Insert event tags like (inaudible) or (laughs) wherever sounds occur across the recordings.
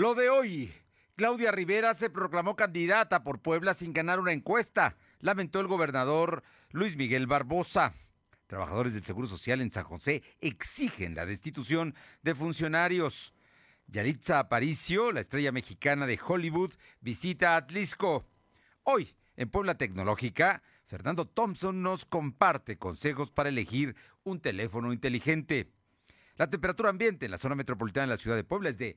Lo de hoy. Claudia Rivera se proclamó candidata por Puebla sin ganar una encuesta, lamentó el gobernador Luis Miguel Barbosa. Trabajadores del Seguro Social en San José exigen la destitución de funcionarios. Yaritza Aparicio, la estrella mexicana de Hollywood, visita Atlisco. Hoy, en Puebla Tecnológica, Fernando Thompson nos comparte consejos para elegir un teléfono inteligente. La temperatura ambiente en la zona metropolitana de la ciudad de Puebla es de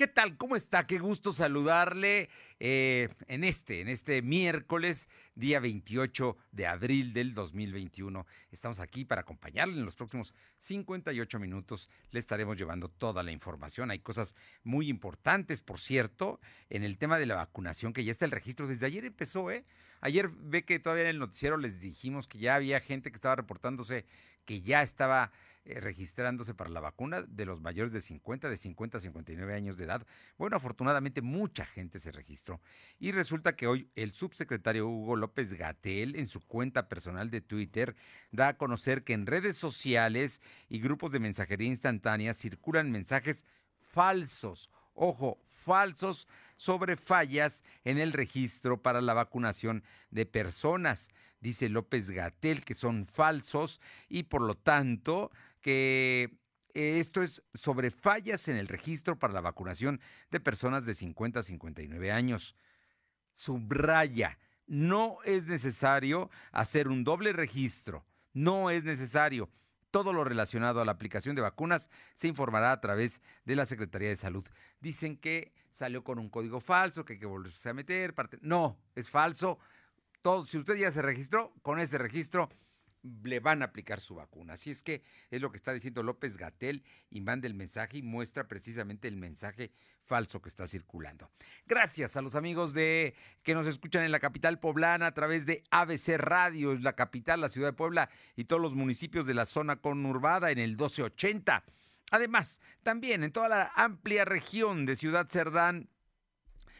¿Qué tal? ¿Cómo está? Qué gusto saludarle eh, en este, en este miércoles, día 28 de abril del 2021. Estamos aquí para acompañarle en los próximos 58 minutos. Le estaremos llevando toda la información. Hay cosas muy importantes, por cierto, en el tema de la vacunación, que ya está el registro. Desde ayer empezó, ¿eh? Ayer ve que todavía en el noticiero les dijimos que ya había gente que estaba reportándose que ya estaba eh, registrándose para la vacuna de los mayores de 50, de 50 a 59 años de edad. Bueno, afortunadamente mucha gente se registró. Y resulta que hoy el subsecretario Hugo López Gatel, en su cuenta personal de Twitter, da a conocer que en redes sociales y grupos de mensajería instantánea circulan mensajes falsos. Ojo, falsos sobre fallas en el registro para la vacunación de personas. Dice López Gatel que son falsos y por lo tanto que esto es sobre fallas en el registro para la vacunación de personas de 50 a 59 años. Subraya, no es necesario hacer un doble registro, no es necesario. Todo lo relacionado a la aplicación de vacunas se informará a través de la Secretaría de Salud. Dicen que salió con un código falso, que hay que volverse a meter. No, es falso. Si usted ya se registró, con ese registro le van a aplicar su vacuna. Así es que es lo que está diciendo López Gatel y manda el mensaje y muestra precisamente el mensaje falso que está circulando. Gracias a los amigos de que nos escuchan en la capital poblana a través de ABC Radio, es la capital, la ciudad de Puebla y todos los municipios de la zona conurbada en el 1280. Además, también en toda la amplia región de Ciudad Cerdán,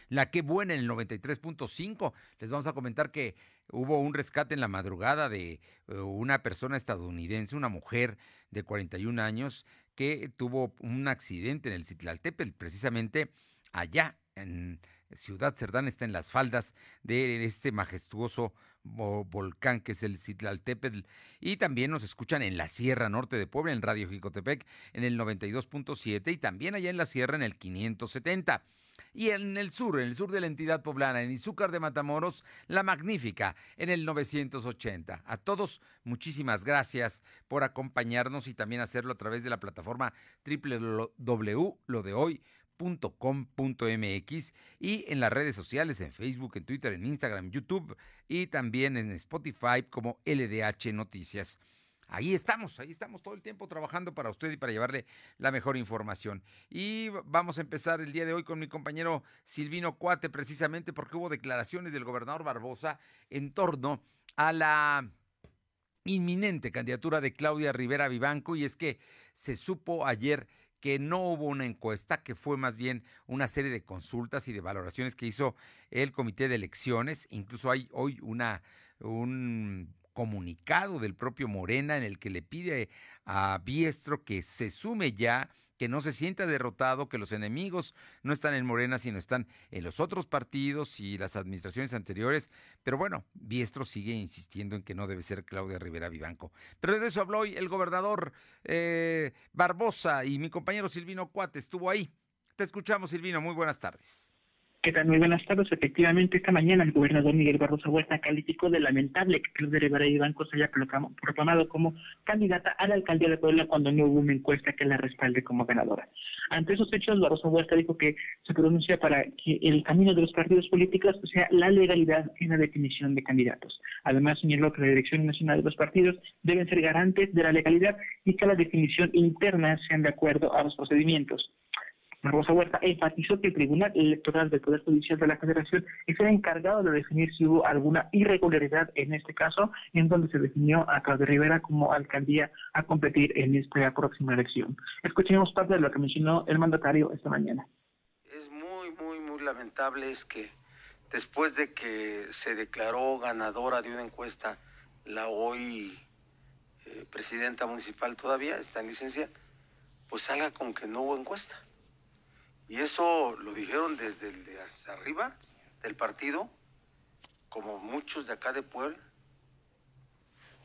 la que buena en el 93.5. Les vamos a comentar que hubo un rescate en la madrugada de eh, una persona estadounidense, una mujer de 41 años, que tuvo un accidente en el Citlaltépetl, precisamente allá en Ciudad Cerdán, está en las faldas de este majestuoso volcán que es el Citlaltépetl. Y también nos escuchan en la Sierra Norte de Puebla, en Radio Jicotepec, en el 92.7 y también allá en la Sierra en el 570. Y en el sur, en el sur de la entidad poblana, en Izúcar de Matamoros, La Magnífica, en el 980. A todos, muchísimas gracias por acompañarnos y también hacerlo a través de la plataforma www.lodehoy.com.mx y en las redes sociales, en Facebook, en Twitter, en Instagram, YouTube y también en Spotify como LDH Noticias ahí estamos, ahí estamos todo el tiempo trabajando para usted y para llevarle la mejor información. Y vamos a empezar el día de hoy con mi compañero Silvino Cuate, precisamente porque hubo declaraciones del gobernador Barbosa en torno a la inminente candidatura de Claudia Rivera Vivanco y es que se supo ayer que no hubo una encuesta, que fue más bien una serie de consultas y de valoraciones que hizo el comité de elecciones. Incluso hay hoy una un comunicado del propio Morena en el que le pide a Biestro que se sume ya, que no se sienta derrotado, que los enemigos no están en Morena, sino están en los otros partidos y las administraciones anteriores. Pero bueno, Biestro sigue insistiendo en que no debe ser Claudia Rivera Vivanco. Pero de eso habló hoy el gobernador eh, Barbosa y mi compañero Silvino Cuate estuvo ahí. Te escuchamos, Silvino. Muy buenas tardes. ¿Qué tal? Muy buenas tardes. Efectivamente, esta mañana el gobernador Miguel Barroso Huerta calificó de lamentable que Cruz de Rivera y Banco se haya proclamado como candidata a la alcaldía de Puebla cuando no hubo una encuesta que la respalde como ganadora. Ante esos hechos, Barroso Huerta dijo que se pronuncia para que el camino de los partidos políticos sea la legalidad en la definición de candidatos. Además, señaló que la Dirección Nacional de los Partidos deben ser garantes de la legalidad y que la definición interna sean de acuerdo a los procedimientos Barbosa Huerta enfatizó que el Tribunal Electoral del Poder Judicial de la Federación es el encargado de definir si hubo alguna irregularidad en este caso, en donde se definió a Claudia Rivera como alcaldía a competir en esta próxima elección. Escuchemos parte de lo que mencionó el mandatario esta mañana. Es muy, muy, muy lamentable es que después de que se declaró ganadora de una encuesta la hoy eh, presidenta municipal todavía, está en licencia, pues salga con que no hubo encuesta. Y eso lo dijeron desde el de hasta arriba del partido, como muchos de acá de Puebla.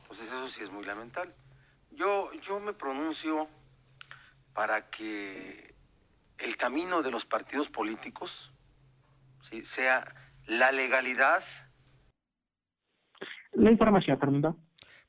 Entonces eso sí es muy lamentable. Yo, yo me pronuncio para que el camino de los partidos políticos sea la legalidad. La información, Fernando.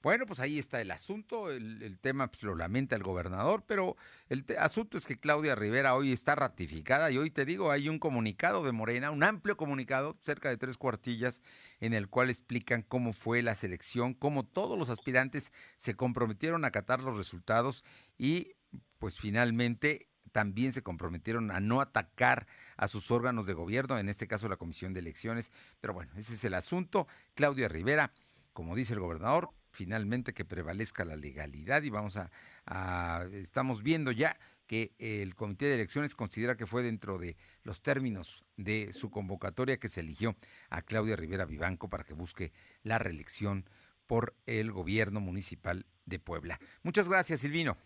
Bueno, pues ahí está el asunto, el, tema pues, lo lamenta el gobernador, pero el asunto es que Claudia Rivera hoy está ratificada y hoy te digo, hay un comunicado de Morena, un amplio comunicado, cerca de tres cuartillas, en el cual explican cómo fue la selección, cómo todos los aspirantes se comprometieron a acatar los resultados y pues finalmente también se comprometieron a no atacar a sus órganos de gobierno, en este caso la Comisión de Elecciones. Pero bueno, ese es el asunto. Claudia Rivera, como dice el gobernador, finalmente que prevalezca la legalidad y vamos a, estamos viendo ya que el comité de elecciones considera que fue dentro de los términos de su convocatoria que se eligió a Claudia Rivera Vivanco para que busque la reelección por el gobierno municipal de Puebla. Muchas gracias, Silvino.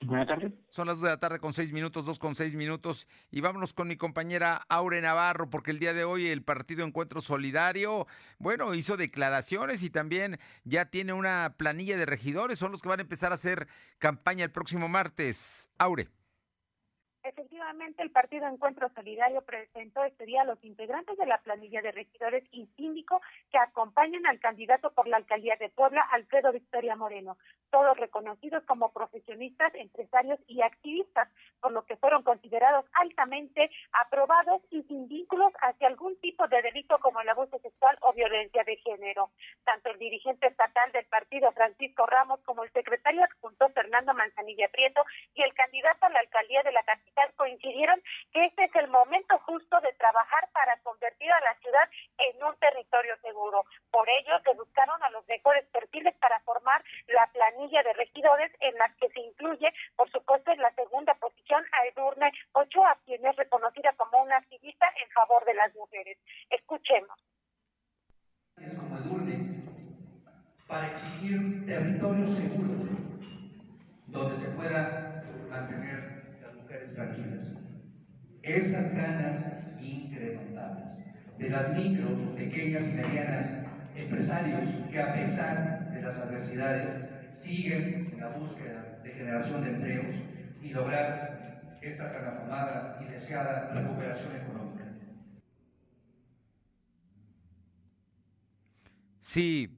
Buenas tardes. Son las dos de la tarde con seis minutos, dos con seis minutos. Y vámonos con mi compañera Aure Navarro, porque el día de hoy el Partido Encuentro Solidario, bueno, hizo declaraciones y también ya tiene una planilla de regidores. Son los que van a empezar a hacer campaña el próximo martes. Aure. Efectivamente, el Partido Encuentro Solidario presentó este día a los integrantes de la planilla de regidores y síndico que acompañan al candidato por la alcaldía de Puebla, Alfredo Victoria Moreno, todos reconocidos como profesionistas, empresarios y activistas, por lo que fueron considerados altamente aprobados y sin vínculos hacia algún tipo de delito como el abuso sexual o violencia de género. Tanto el dirigente estatal del partido, Francisco Ramos, como el secretario adjunto, Fernando Manzanilla Prieto, y el candidato a la alcaldía de la capital, coincidieron que este es el momento justo de trabajar para convertir a la ciudad en un territorio seguro. Por ello, se buscaron a los mejores perfiles para formar la planilla de regidores en la que se incluye, por supuesto, en la segunda posición a Edurne Ochoa, quien es reconocida como una activista en favor de las mujeres. Escuchemos. Es como Edurne para exigir territorios seguros donde se pueda mantener tranquilas. Esas ganas de las micros, pequeñas y medianas empresarios que a pesar de las adversidades siguen en la búsqueda de generación de empleos y lograr esta tan afamada y deseada recuperación económica. Sí,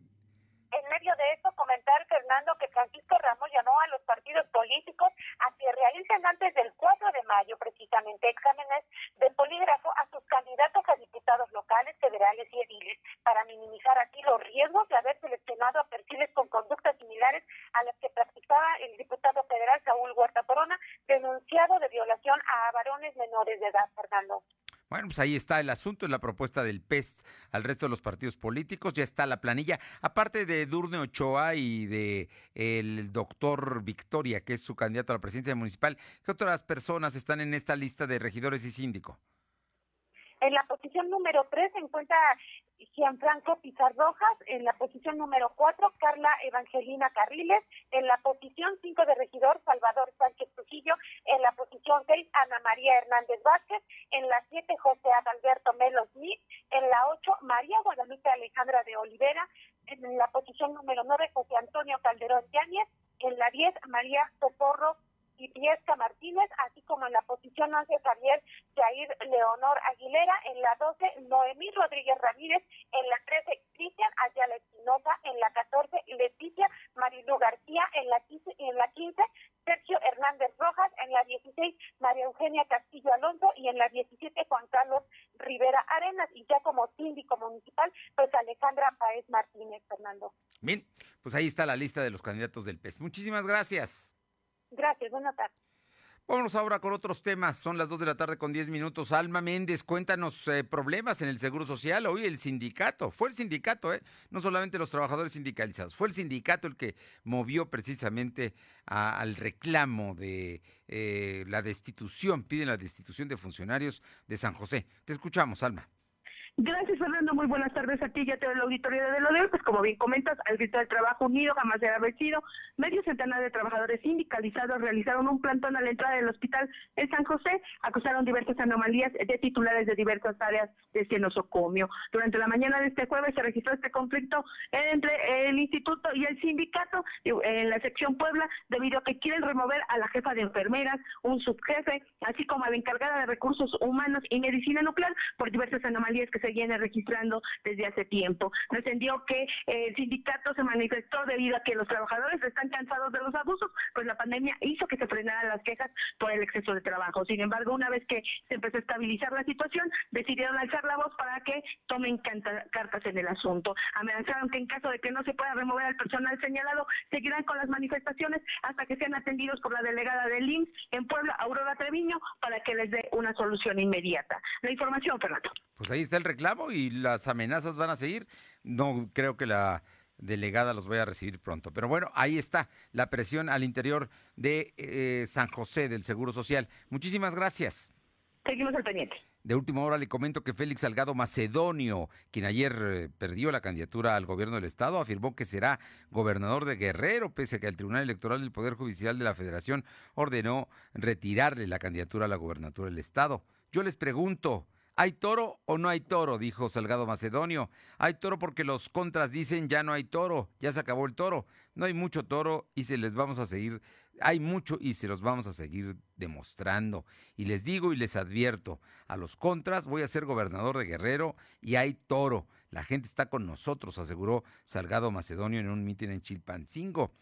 de esto, Fernando, que Francisco Ramos llamó a los partidos políticos a que realicen antes del 4 de mayo, precisamente, exámenes de polígrafo a sus candidatos a diputados locales, federales y ediles, para minimizar aquí los riesgos de haber seleccionado a perfiles con conductas similares a las que practicaba el diputado federal Saúl Huerta Corona, denunciado de violación a varones menores de edad, Fernando. Bueno, pues ahí está el asunto, es la propuesta del PES al resto de los partidos políticos, ya está la planilla, aparte de Durne Ochoa y de el doctor Victoria, que es su candidato a la presidencia municipal, ¿qué otras personas están en esta lista de regidores y síndico? En la posición número 3 se encuentra Gianfranco Pizarrojas, en la posición número 4 Carla Evangelina Carriles, en la posición 5 de regidor Salvador Sánchez Trujillo, en la posición 6 Ana María Hernández Vázquez, en la 7 José Adalberto Melo Smith, en la 8 María Guadalupe Alejandra de Olivera, en la posición número 9 José Antonio Calderón Yáñez, en la 10 María Socorro y Piesca Martínez, así como en la posición 11 Javier Jair Leonor Aguilera, en la 12 Noemí Rodríguez Ramírez, en la 13 Cristian Ayala Espinosa, en la 14 Leticia Marilu García, en la 15, en la 15 Sergio Hernández Rojas, en la 16 María Eugenia Castillo Alonso y en la 17 Juan Carlos Rivera Arenas y ya como síndico municipal pues Alejandra Paez Martínez Fernando. Bien, pues ahí está la lista de los candidatos del PES. Muchísimas gracias. Ahora con otros temas. Son las 2 de la tarde con 10 minutos. Alma Méndez, cuéntanos eh, problemas en el Seguro Social. Hoy el sindicato, fue el sindicato, ¿eh? no solamente los trabajadores sindicalizados, fue el sindicato el que movió precisamente al reclamo de eh, la destitución, piden la destitución de funcionarios de San José. Te escuchamos, Alma. Gracias, Fernando. Muy buenas tardes a ti y a todo el auditorio de lo de hoy. Pues como bien comentas, al grito del trabajo unido jamás haber sido, medio centenar de trabajadores sindicalizados realizaron un plantón a la entrada del hospital en San José, acusaron diversas anomalías de titulares de diversas áreas de este. Durante la mañana de este jueves se registró este conflicto entre el instituto y el sindicato en la sección Puebla, debido a que quieren remover a la jefa de enfermeras, un subjefe, así como a la encargada de recursos humanos y medicina nuclear por diversas anomalías que se viene registrando desde hace tiempo. Trascendió que el sindicato se manifestó debido a que los trabajadores están cansados de los abusos, pues la pandemia hizo que se frenaran las quejas por el exceso de trabajo. Sin embargo, una vez que se empezó a estabilizar la situación, decidieron alzar la voz para que tomen cartas en el asunto. Amenazaron que en caso de que no se pueda remover al personal señalado, seguirán con las manifestaciones hasta que sean atendidos por la delegada del IMSS en Puebla, Aurora Treviño, para que les dé una solución inmediata. La información, Fernando. Pues ahí está el reclamo y las amenazas van a seguir. No creo que la delegada los vaya a recibir pronto. Pero bueno, ahí está la presión al interior de eh, San José del Seguro Social. Muchísimas gracias. Seguimos al pendiente. De última hora le comento que Félix Salgado Macedonio, quien ayer eh, perdió la candidatura al gobierno del Estado, afirmó que será gobernador de Guerrero, pese a que el Tribunal Electoral del Poder Judicial de la Federación ordenó retirarle la candidatura a la gobernatura del Estado. Yo les pregunto, ¿Hay toro o no hay toro? Dijo Salgado Macedonio. Hay toro porque los contras dicen ya no hay toro, ya se acabó el toro. No hay mucho toro y se les vamos a seguir, hay mucho y se los vamos a seguir demostrando. Y les digo y les advierto, a los contras voy a ser gobernador de Guerrero y hay toro. La gente está con nosotros, aseguró Salgado Macedonio en un mitin en Chilpancingo.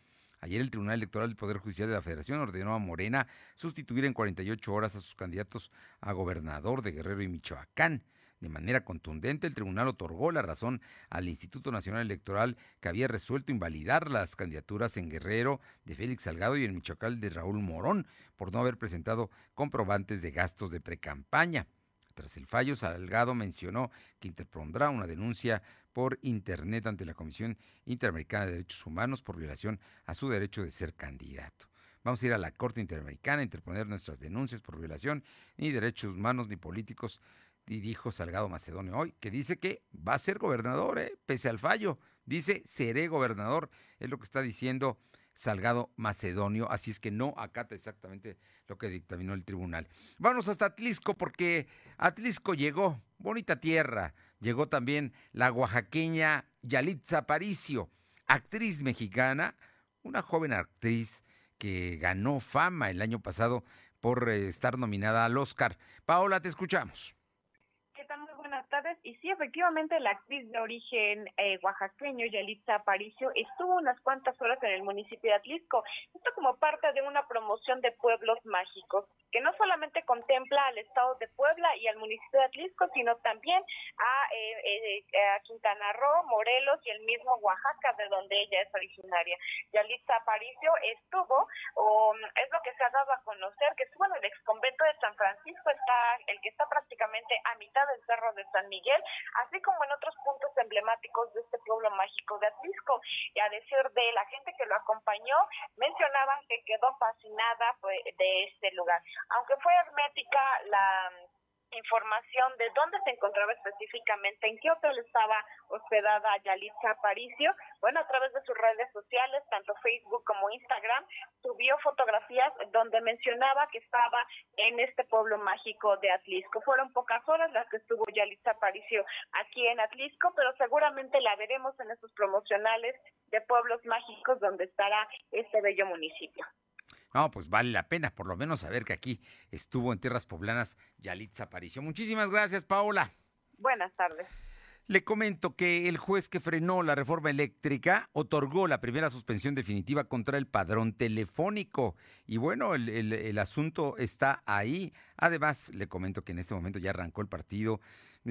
Ayer el Tribunal Electoral del Poder Judicial de la Federación ordenó a Morena sustituir en 48 horas a sus candidatos a gobernador de Guerrero y Michoacán. De manera contundente, el tribunal otorgó la razón al Instituto Nacional Electoral que había resuelto invalidar las candidaturas en Guerrero de Félix Salgado y en Michoacán de Raúl Morón por no haber presentado comprobantes de gastos de precampaña. Tras el fallo, Salgado mencionó que interpondrá una denuncia por Internet ante la Comisión Interamericana de Derechos Humanos por violación a su derecho de ser candidato. Vamos a ir a la Corte Interamericana a interponer nuestras denuncias por violación ni derechos humanos ni políticos, y dijo Salgado Macedonio hoy, que dice que va a ser gobernador, ¿eh? pese al fallo. Dice, seré gobernador, es lo que está diciendo Salgado Macedonio, así es que no acata exactamente lo que dictaminó el tribunal. Vamos hasta Atlisco porque Atlisco llegó, bonita tierra, llegó también la oaxaqueña Yalitza Aparicio, actriz mexicana, una joven actriz que ganó fama el año pasado por eh, estar nominada al Oscar. Paola, te escuchamos Y sí, efectivamente, la actriz de origen eh, oaxaqueño, Yalitza Aparicio, estuvo unas cuantas horas en el municipio de Atlisco. Esto como parte de una promoción de pueblos mágicos, que no solamente contempla al estado de Puebla y al municipio de Atlisco, sino también a, eh, eh, Quintana Roo, Morelos y el mismo Oaxaca, de donde ella es originaria. Yalitza Aparicio estuvo, o es lo que se ha dado a conocer, que estuvo en el ex convento de San Francisco, está el que está prácticamente a mitad del cerro de San Miguel, así como en otros puntos emblemáticos de este pueblo mágico de Atlisco. Y a decir de la gente que lo acompañó, mencionaban que quedó fascinada pues, de este lugar. Aunque fue hermética la información de dónde se encontraba específicamente, en qué hotel estaba hospedada Yalitza Aparicio. Bueno, a través de sus redes sociales, tanto Facebook como Instagram, subió fotografías donde mencionaba que estaba en este pueblo mágico de Atlisco. Fueron pocas horas las que estuvo Yalitza Aparicio aquí en Atlisco, pero seguramente la veremos en esos promocionales de pueblos mágicos donde estará este bello municipio. No, pues vale la pena por lo menos saber que aquí estuvo en tierras poblanas Yalitza Aparicio. Muchísimas gracias, Paola. Buenas tardes. Le comento que el juez que frenó la reforma eléctrica otorgó la primera suspensión definitiva contra el padrón telefónico. Y bueno, el, el, asunto está ahí. Además, le comento que en este momento ya arrancó el partido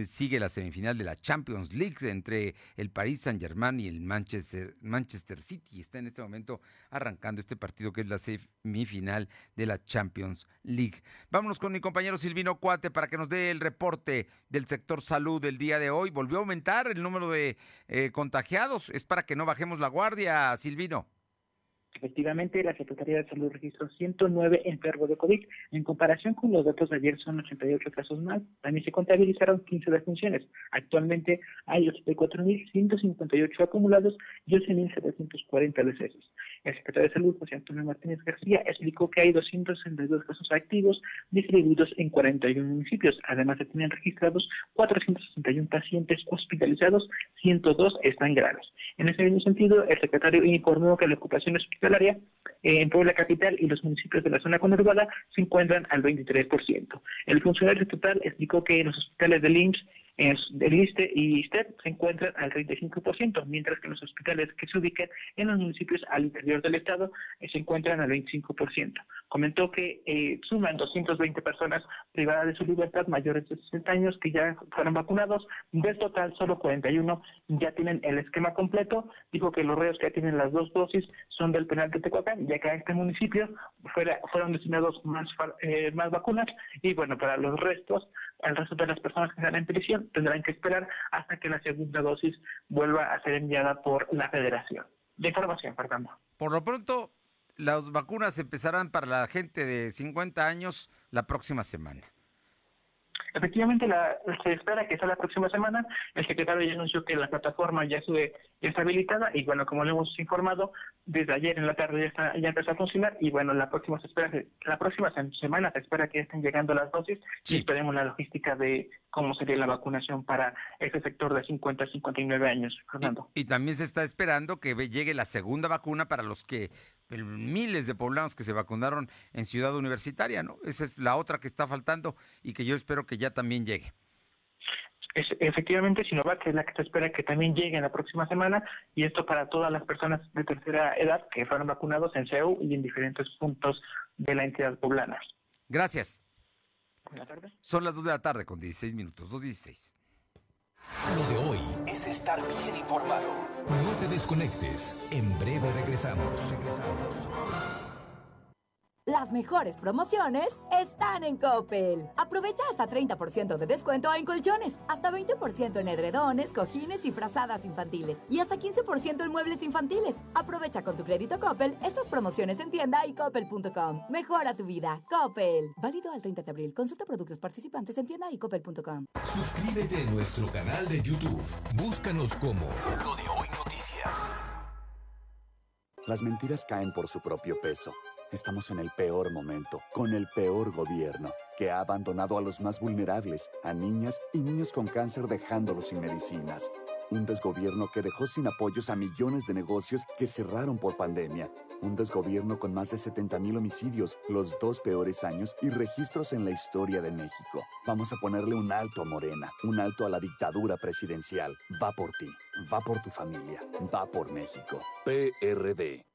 sigue la semifinal de la Champions League entre el Paris Saint-Germain y el Manchester, Manchester City. Está en este momento arrancando este partido que es la semifinal de la Champions League. Vámonos con mi compañero Silvino Cuate para que nos dé el reporte del sector salud del día de hoy. Volvió a aumentar el número de eh, contagiados. Es para que no bajemos la guardia, Silvino. Efectivamente, la Secretaría de Salud registró 109 enfermos de COVID. En comparación con los datos de ayer, son 88 casos más. También se contabilizaron 15 defunciones. Actualmente hay 84.158 acumulados y 11.740 decesos. El secretario de Salud, José Antonio Martínez García, explicó que hay 262 casos activos distribuidos en 41 municipios. Además, se tienen registrados 461 pacientes hospitalizados, 102 están graves. En ese mismo sentido, el secretario informó que la ocupación hospitalaria eh, en Puebla Capital y los municipios de la zona conurbada se encuentran al 23%. El funcionario estatal explicó que en los hospitales del IMSS el ISTE y ISTEP se encuentran al 35%, mientras que los hospitales que se ubican en los municipios al interior del estado eh, se encuentran al 25%. Comentó que eh, suman 220 personas privadas de su libertad mayores de 60 años que ya fueron vacunados. Del total, solo 41 ya tienen el esquema completo. Dijo que los reos que ya tienen las dos dosis son del penal de Tehuacán, ya que a este municipio fuera, fueron destinados más, eh, más vacunas. Y bueno, para los restos, al resto de las personas que están en prisión, tendrán que esperar hasta que la segunda dosis vuelva a ser enviada por la federación. De información, Fernando. Por lo pronto, las vacunas empezarán para la gente de 50 años la próxima semana. Efectivamente, la, se espera que sea la próxima semana. El secretario ya anunció que la plataforma ya, sube, está habilitada y bueno, como lo hemos informado, desde ayer en la tarde ya, está, ya empezó a funcionar y bueno, la próxima se espera la próxima semana se espera que estén llegando las dosis y esperemos la logística de cómo sería la vacunación para ese sector de 50 a 59 años, Fernando. Y, y también se está esperando que llegue la segunda vacuna para los que miles de poblanos que se vacunaron en Ciudad Universitaria, ¿no? Esa es la otra que está faltando y que yo espero que ya también llegue. Es, efectivamente, Sinovac es la que se espera que también llegue en la próxima semana y esto para todas las personas de tercera edad que fueron vacunados en CEU y en diferentes puntos de la entidad poblana. Gracias. Buenas tardes. Son las 2 de la tarde con 16 minutos, 2.16. Lo de hoy es estar bien informado. No te desconectes. En breve regresamos. Regresamos. Las mejores promociones están en Coppel. Aprovecha hasta 30% de descuento en colchones, hasta 20% en edredones, cojines y frazadas infantiles y hasta 15% en muebles infantiles. Aprovecha con tu crédito Coppel estas promociones en tienda y coppel.com. Mejora tu vida. Coppel. Válido al 30 de abril. Consulta productos participantes en tienda y coppel.com. Suscríbete a nuestro canal de YouTube. Búscanos como Lo de Hoy Noticias. Las mentiras caen por su propio peso. Estamos en el peor momento, con el peor gobierno, que ha abandonado a los más vulnerables, a niñas y niños con cáncer dejándolos sin medicinas. Un desgobierno que dejó sin apoyos a millones de negocios que cerraron por pandemia. Un desgobierno con más de 70 mil homicidios, los dos peores años y registros en la historia de México. Vamos a ponerle un alto a Morena, un alto a la dictadura presidencial. Va por ti, va por tu familia, va por México. PRD.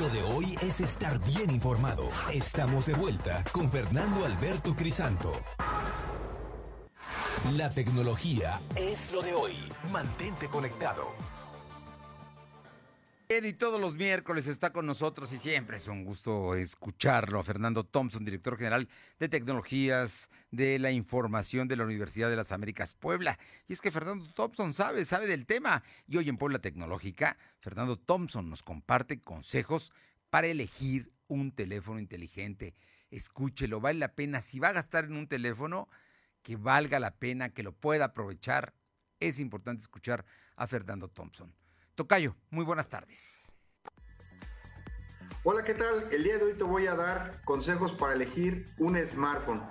Lo de hoy es estar bien informado. Estamos de vuelta con Fernando Alberto Crisanto. La tecnología es lo de hoy. Mantente conectado. Y todos los miércoles está con nosotros y siempre es un gusto escucharlo Fernando Thompson, director general de tecnologías de la información de la Universidad de las Américas Puebla. Y es que Fernando Thompson sabe, sabe del tema. Y hoy en Puebla Tecnológica, Fernando Thompson nos comparte consejos para elegir un teléfono inteligente. Escúchelo, vale la pena. Si va a gastar en un teléfono, que valga la pena, que lo pueda aprovechar. Es importante escuchar a Fernando Thompson. Tocayo, muy buenas tardes. Hola, ¿qué tal? El día de hoy te voy a dar consejos para elegir un smartphone.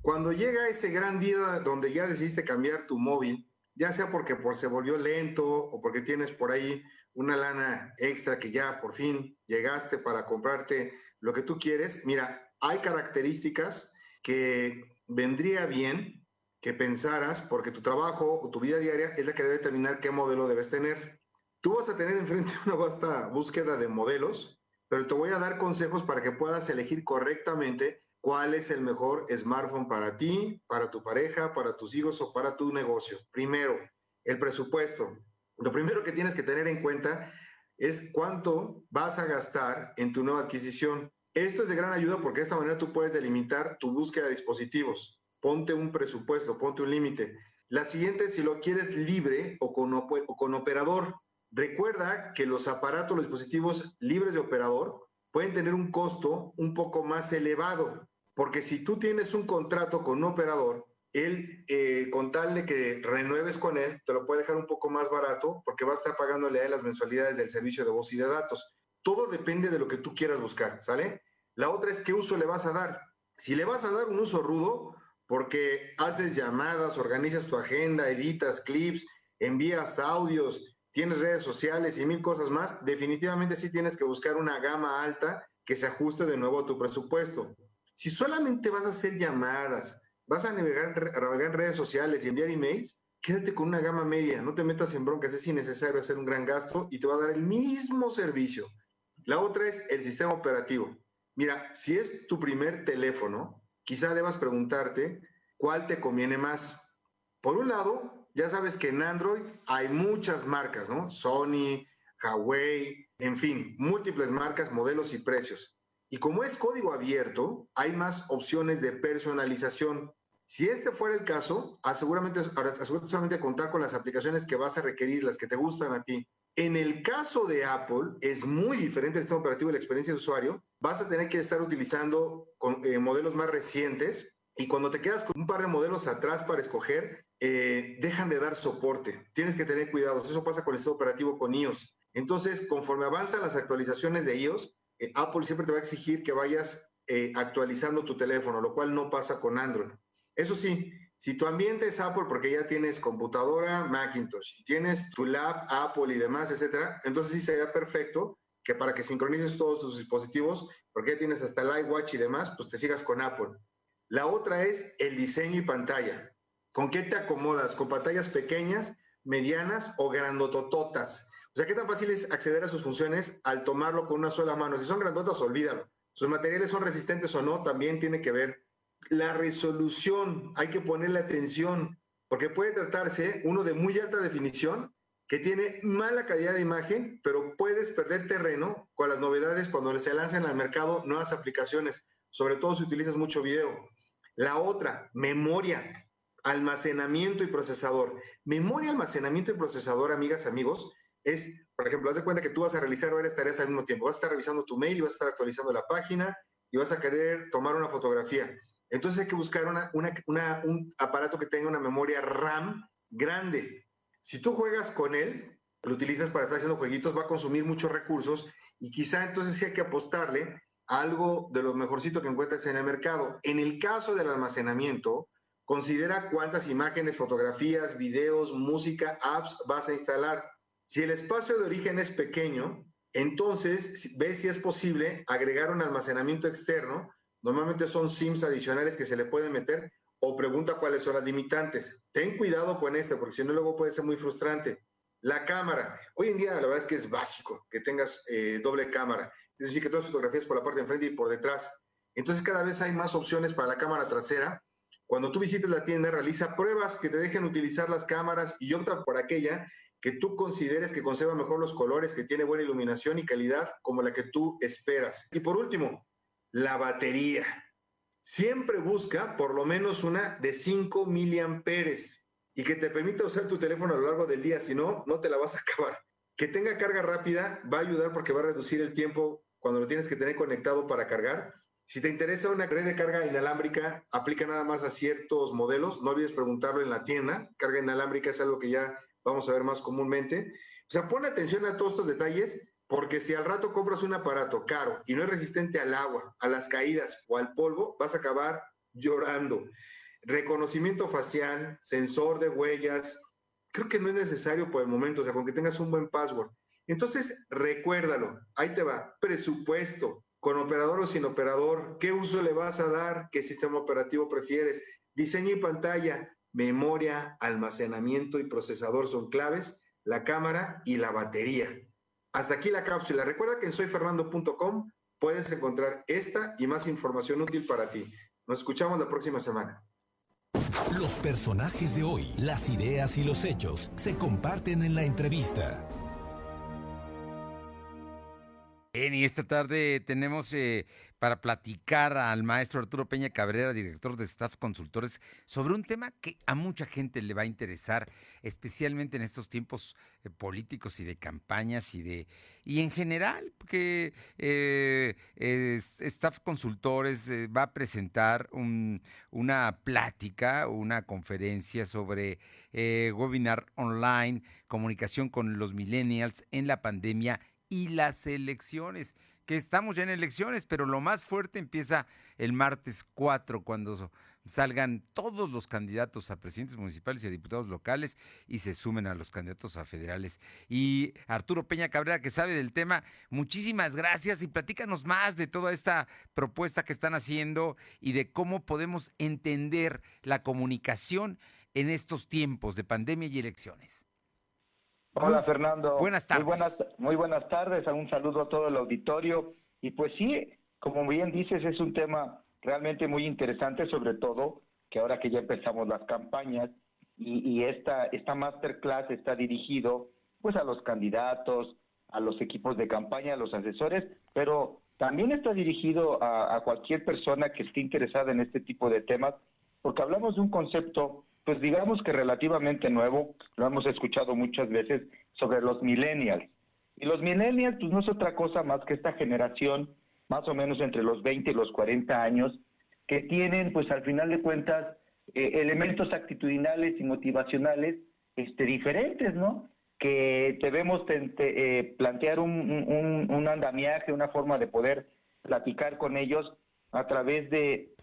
Cuando llega ese gran día donde ya decidiste cambiar tu móvil, ya sea porque por se volvió lento o porque tienes por ahí una lana extra que ya por fin llegaste para comprarte lo que tú quieres, mira, hay características que vendría bien que pensaras, porque tu trabajo o tu vida diaria es la que debe determinar qué modelo debes tener. Tú vas a tener enfrente (laughs) una vasta búsqueda de modelos, pero te voy a dar consejos para que puedas elegir correctamente cuál es el mejor smartphone para ti, para tu pareja, para tus hijos o para tu negocio. Primero, el presupuesto. Lo primero que tienes que tener en cuenta es cuánto vas a gastar en tu nueva adquisición. Esto es de gran ayuda porque de esta manera tú puedes delimitar tu búsqueda de dispositivos. Ponte un presupuesto, ponte un límite. La siguiente si lo quieres libre o con, o con operador. Recuerda que los aparatos, los dispositivos libres de operador pueden tener un costo un poco más elevado, porque si tú tienes un contrato con un operador, él, eh, con tal de que renueves con él, te lo puede dejar un poco más barato porque va a estar pagándole a él las mensualidades del servicio de voz y de datos. Todo depende de lo que tú quieras buscar, ¿sale? La otra es qué uso le vas a dar. Si le vas a dar un uso rudo, porque haces llamadas, organizas tu agenda, editas clips, envías audios, tienes redes sociales y mil cosas más, definitivamente sí tienes que buscar una gama alta que se ajuste de nuevo a tu presupuesto. Si solamente vas a hacer llamadas, vas a navegar, en redes sociales y enviar emails, quédate con una gama media, no te metas en broncas, es innecesario hacer un gran gasto y te va a dar el mismo servicio. La otra es el sistema operativo. Mira, si es tu primer teléfono, quizá debas preguntarte cuál te conviene más. Por un lado, ya sabes que en Android hay muchas marcas, ¿no? Sony, Huawei, en fin, múltiples marcas, modelos y precios. Y como es código abierto, hay más opciones de personalización. Si este fuera el caso, aseguramente, asegúrate solamente contar con las aplicaciones que vas a requerir, las que te gustan a ti. En el caso de Apple, es muy diferente el sistema operativo y la experiencia de usuario. Vas a tener que estar utilizando eh, modelos más recientes y cuando te quedas con un par de modelos atrás para escoger, eh, dejan de dar soporte. Tienes que tener cuidado. Eso pasa con el sistema operativo con iOS. Entonces, conforme avanzan las actualizaciones de iOS, eh, Apple siempre te va a exigir que vayas actualizando tu teléfono, lo cual no pasa con Android. Eso sí, si tu ambiente es Apple porque ya tienes computadora Macintosh, tienes tu lab Apple y demás, etcétera, entonces sí sería perfecto que para que sincronices todos tus dispositivos, porque ya tienes hasta el iWatch y demás, pues te sigas con Apple. La otra es el diseño y pantalla. ¿Con qué te acomodas? ¿Con pantallas pequeñas, medianas o grandotototas? O sea, ¿qué tan fácil es acceder a sus funciones al tomarlo con una sola mano? Si son grandotas, olvídalo. Sus materiales son resistentes o no, también tiene que ver la resolución, hay que ponerle atención, porque puede tratarse uno de muy alta definición que tiene mala calidad de imagen, pero puedes perder terreno con las novedades cuando se lancen al mercado nuevas aplicaciones, sobre todo si utilizas mucho video. La otra, memoria, almacenamiento y procesador. Memoria, almacenamiento y procesador, amigas, amigos, es, por ejemplo, haz de cuenta que tú vas a realizar varias tareas al mismo tiempo. Vas a estar revisando tu mail y vas a estar actualizando la página y vas a querer tomar una fotografía. Entonces hay que buscar un aparato que tenga una memoria RAM grande. Si tú juegas con él, lo utilizas para estar haciendo jueguitos, va a consumir muchos recursos y quizá entonces sí hay que apostarle a algo de lo mejorcito que encuentres en el mercado. En el caso del almacenamiento, considera cuántas imágenes, fotografías, videos, música, apps vas a instalar. Si el espacio de origen es pequeño, entonces ve si es posible agregar un almacenamiento externo Normalmente son SIMs adicionales que se le pueden meter o pregunta cuáles son las limitantes. Ten cuidado con esto, porque si no luego puede ser muy frustrante. La cámara. Hoy en día la verdad es que es básico que tengas eh, doble cámara. Es decir, que todas fotografías por la parte de enfrente y por detrás. Entonces cada vez hay más opciones para la cámara trasera. Cuando tú visites la tienda, realiza pruebas que te dejen utilizar las cámaras y opta por aquella que tú consideres que conserva mejor los colores, que tiene buena iluminación y calidad como la que tú esperas. Y por último, la batería. Siempre busca por lo menos una de 5 miliamperes y que te permita usar tu teléfono a lo largo del día, si no, no te la vas a acabar. Que tenga carga rápida va a ayudar porque va a reducir el tiempo cuando lo tienes que tener conectado para cargar. Si te interesa una red de carga inalámbrica, aplica nada más a ciertos modelos. No olvides preguntarlo en la tienda. Carga inalámbrica es algo que ya vamos a ver más comúnmente. O sea, pon atención a todos estos detalles porque si al rato compras un aparato caro y no es resistente al agua, a las caídas o al polvo, vas a acabar llorando. Reconocimiento facial, sensor de huellas, creo que no es necesario por el momento, o sea, con que tengas un buen password. Entonces, recuérdalo, ahí te va, presupuesto, con operador o sin operador, qué uso le vas a dar, qué sistema operativo prefieres, diseño y pantalla, memoria, almacenamiento y procesador son claves, la cámara y la batería. Hasta aquí la cápsula. Recuerda que en soyfernando.com puedes encontrar esta y más información útil para ti. Nos escuchamos la próxima semana. Los personajes de hoy, las ideas y los hechos se comparten en la entrevista. Bien, y esta tarde tenemos eh, para platicar al maestro Arturo Peña Cabrera, director de Staff Consultores, sobre un tema que a mucha gente le va a interesar, especialmente en estos tiempos eh, políticos y de campañas y de y en general, porque eh, Staff Consultores va a presentar una plática, una conferencia sobre webinar online, comunicación con los millennials en la pandemia y las elecciones, que estamos ya en elecciones, pero lo más fuerte empieza el martes 4, cuando salgan todos los candidatos a presidentes municipales y a diputados locales y se sumen a los candidatos a federales. Y Arturo Peña Cabrera, que sabe del tema, muchísimas gracias y platícanos más de toda esta propuesta que están haciendo y de cómo podemos entender la comunicación en estos tiempos de pandemia y elecciones. Hola Fernando. Buenas tardes. Muy buenas, muy buenas tardes, un saludo a todo el auditorio. Y pues sí, como bien dices, es un tema realmente muy interesante, sobre todo que ahora que ya empezamos las campañas y, esta, esta masterclass está dirigido pues a los candidatos, a los equipos de campaña, a los asesores, pero también está dirigido a, a cualquier persona que esté interesada en este tipo de temas, porque hablamos de un concepto pues digamos que relativamente nuevo, lo hemos escuchado muchas veces, sobre los millennials. Y los millennials, pues no es otra cosa más que esta generación, más o menos entre los 20 y los 40 años, que tienen, pues al final de cuentas, eh, elementos actitudinales y motivacionales este, diferentes, ¿no? Que debemos eh, plantear un, un, andamiaje, una forma de poder platicar con ellos a través de,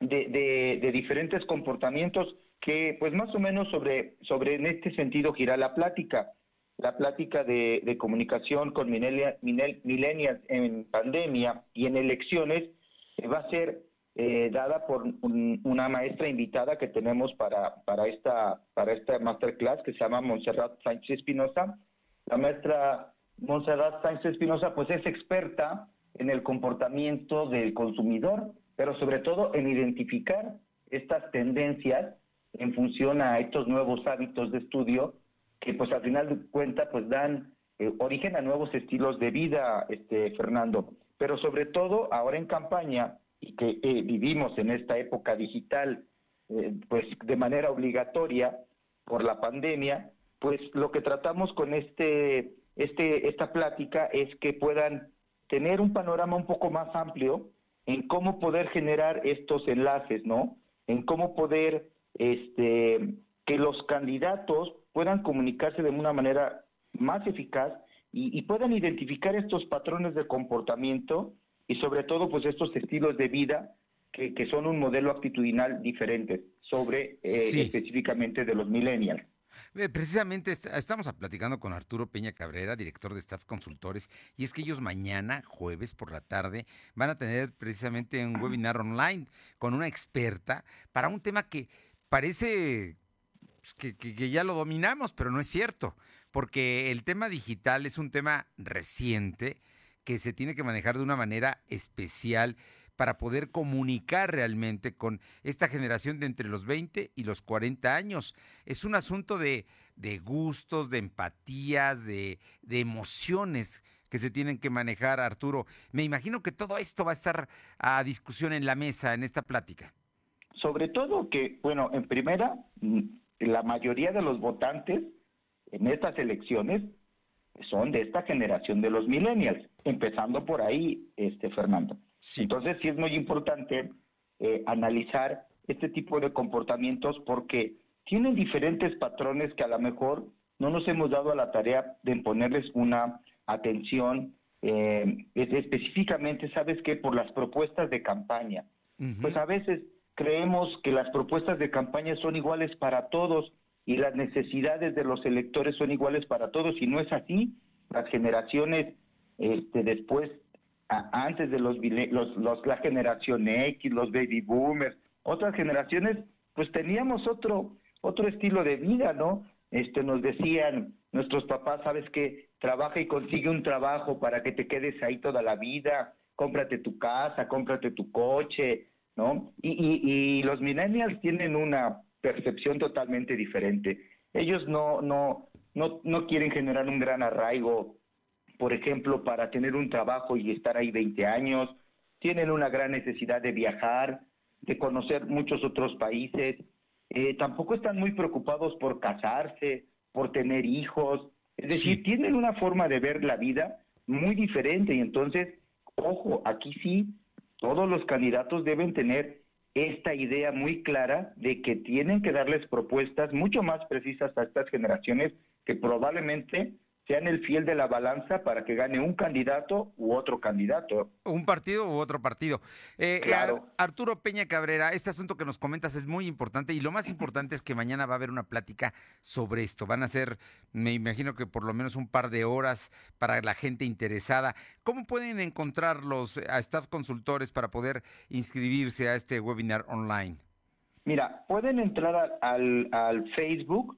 de, de diferentes comportamientos que pues más o menos sobre, sobre en este sentido gira la plática. La plática de, comunicación con millennials en pandemia y en elecciones eh, va a ser eh, dada por una maestra invitada que tenemos para, para, esta, para esta masterclass que se llama Montserrat Sánchez Espinosa. La maestra Montserrat Sánchez Espinosa pues es experta en el comportamiento del consumidor, pero sobre todo en identificar estas tendencias en función a estos nuevos hábitos de estudio que pues al final de cuentas pues dan eh, origen a nuevos estilos de vida, este Fernando. Pero sobre todo ahora en campaña y que eh, vivimos en esta época digital eh, pues de manera obligatoria por la pandemia, pues lo que tratamos con este, este, esta plática es que puedan tener un panorama un poco más amplio en cómo poder generar estos enlaces, ¿no? En cómo poder este, que los candidatos puedan comunicarse de una manera más eficaz y, puedan identificar estos patrones de comportamiento y sobre todo pues estos estilos de vida que, son un modelo actitudinal diferente sobre eh, específicamente de los millennials. Precisamente estamos platicando con Arturo Peña Cabrera, director de Staff Consultores, y es que ellos mañana, jueves por la tarde, van a tener precisamente un webinar online con una experta para un tema que parece pues, que, ya lo dominamos, pero no es cierto, porque el tema digital es un tema reciente que se tiene que manejar de una manera especial para poder comunicar realmente con esta generación de entre los 20 y los 40 años. Es un asunto de, gustos, de empatías, de emociones que se tienen que manejar, Arturo. Me imagino que todo esto va a estar a discusión en la mesa, en esta plática. Sobre todo que, bueno, en primera, mm, la mayoría de los votantes en estas elecciones son de esta generación de los millennials, empezando por ahí, este Fernando. Entonces sí es muy importante eh, analizar este tipo de comportamientos porque tienen diferentes patrones que a lo mejor no nos hemos dado a la tarea de ponerles una atención eh, específicamente, ¿sabes qué? Por las propuestas de campaña. Pues a veces creemos que las propuestas de campaña son iguales para todos y las necesidades de los electores son iguales para todos y no es así. Las generaciones este, después, antes de los, los, la generación X, los baby boomers, otras generaciones, pues teníamos otro otro estilo de vida, ¿no? Este nos decían nuestros papás, sabes que trabaja y consigue un trabajo para que te quedes ahí toda la vida, cómprate tu casa, cómprate tu coche, ¿no? Y, y, y los millennials tienen una percepción totalmente diferente. Ellos no, no, no, no quieren generar un gran arraigo, por ejemplo, para tener un trabajo y estar ahí 20 años. Tienen una gran necesidad de viajar, de conocer muchos otros países. Eh, tampoco están muy preocupados por casarse, por tener hijos. Es decir, tienen una forma de ver la vida muy diferente y entonces, ojo, aquí sí, todos los candidatos deben tener esta idea muy clara de que tienen que darles propuestas mucho más precisas a estas generaciones que probablemente sean el fiel de la balanza para que gane un candidato u otro candidato. Un partido u otro partido. Eh, claro. Arturo Peña Cabrera, este asunto que nos comentas es muy importante y lo más importante es que mañana va a haber una plática sobre esto. Van a ser, me imagino que por lo menos un par de horas para la gente interesada. ¿Cómo pueden encontrar los a staff consultores para poder inscribirse a este webinar online? Mira, pueden entrar al, al Facebook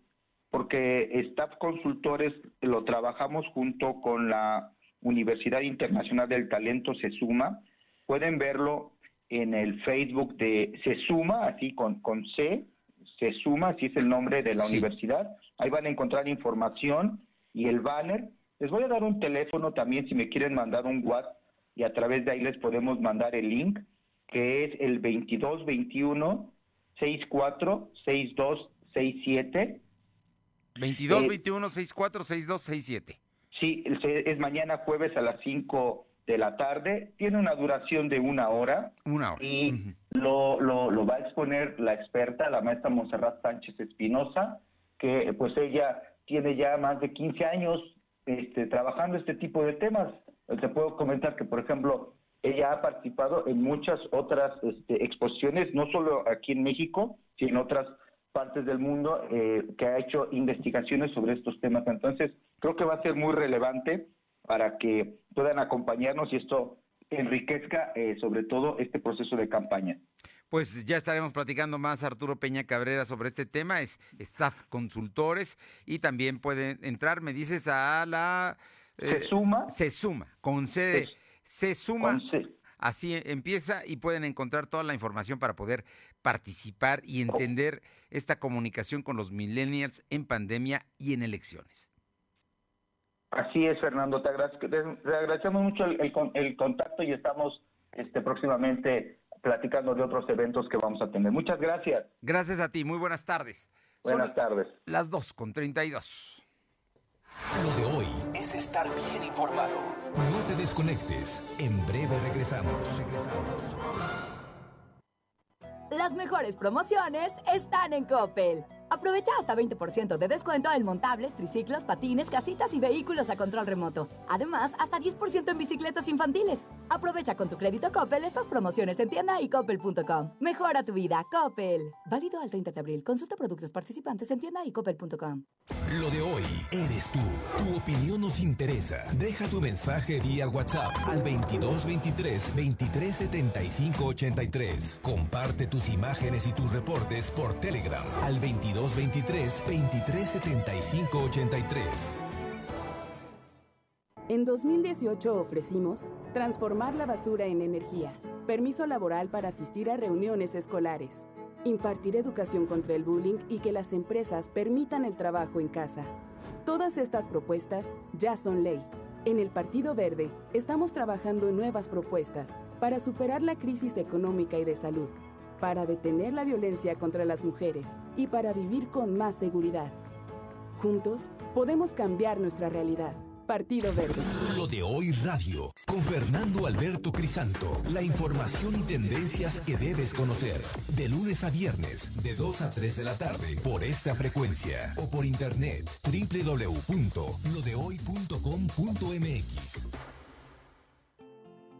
porque Staff Consultores lo trabajamos junto con la Universidad Internacional del Talento se suma. Pueden verlo en el Facebook de se suma, así con, con C, se suma, así es el nombre de la universidad. Ahí van a encontrar información y el banner. Les voy a dar un teléfono también si me quieren mandar un WhatsApp y a través de ahí les podemos mandar el link, que es el 2221 64 6267 22 21 64 62 67. Sí, es mañana jueves a las 5 de la tarde. Tiene una duración de una hora. Una hora. Y lo, lo, lo va a exponer la experta, la maestra Monserrat Sánchez Espinosa, que pues ella tiene ya más de 15 años este, trabajando este tipo de temas. Te puedo comentar que, por ejemplo, ella ha participado en muchas otras este, exposiciones, no solo aquí en México, sino en otras partes del mundo eh, que ha hecho investigaciones sobre estos temas. Entonces, creo que va a ser muy relevante para que puedan acompañarnos y esto enriquezca eh, sobre todo este proceso de campaña. Pues ya estaremos platicando más Arturo Peña Cabrera sobre este tema, es staff consultores y también pueden entrar, me dices, a la... Eh, se suma. Se suma, con C, se, suma. Así empieza y pueden encontrar toda la información para poder participar y entender esta comunicación con los millennials en pandemia y en elecciones. Así es, Fernando. Te, agradecemos mucho el, contacto y estamos este, próximamente platicando de otros eventos que vamos a tener. Muchas gracias. Gracias a ti. Muy buenas tardes. Buenas tardes. Las 2 con 32. Lo de hoy es estar bien informado. No te desconectes. En breve regresamos. Regresamos. Las mejores promociones están en Coppel. Aprovecha hasta 20% de descuento en montables, triciclos, patines, casitas y vehículos a control remoto. Además, hasta 10% en bicicletas infantiles. Aprovecha con tu crédito Coppel estas promociones en tienda y coppel.com. Mejora tu vida, Coppel. Válido al 30 de abril. Consulta productos participantes en tienda y coppel.com. Lo de hoy eres tú. Tu opinión nos interesa. Deja tu mensaje vía WhatsApp al 2223 2375 83. Comparte tus imágenes y tus reportes por Telegram al 22 23 2375 83. En 2018 ofrecimos transformar la basura en energía, permiso laboral para asistir a reuniones escolares, impartir educación contra el bullying y que las empresas permitan el trabajo en casa. Todas estas propuestas ya son ley. En el Partido Verde estamos trabajando en nuevas propuestas para superar la crisis económica y de salud para detener la violencia contra las mujeres y para vivir con más seguridad. Juntos podemos cambiar nuestra realidad. Partido Verde. Lo de hoy radio, con Fernando Alberto Crisanto. La información y tendencias que debes conocer. De lunes a viernes, de 2 a 3 de la tarde, por esta frecuencia. O por internet, www.lodehoy.com.mx.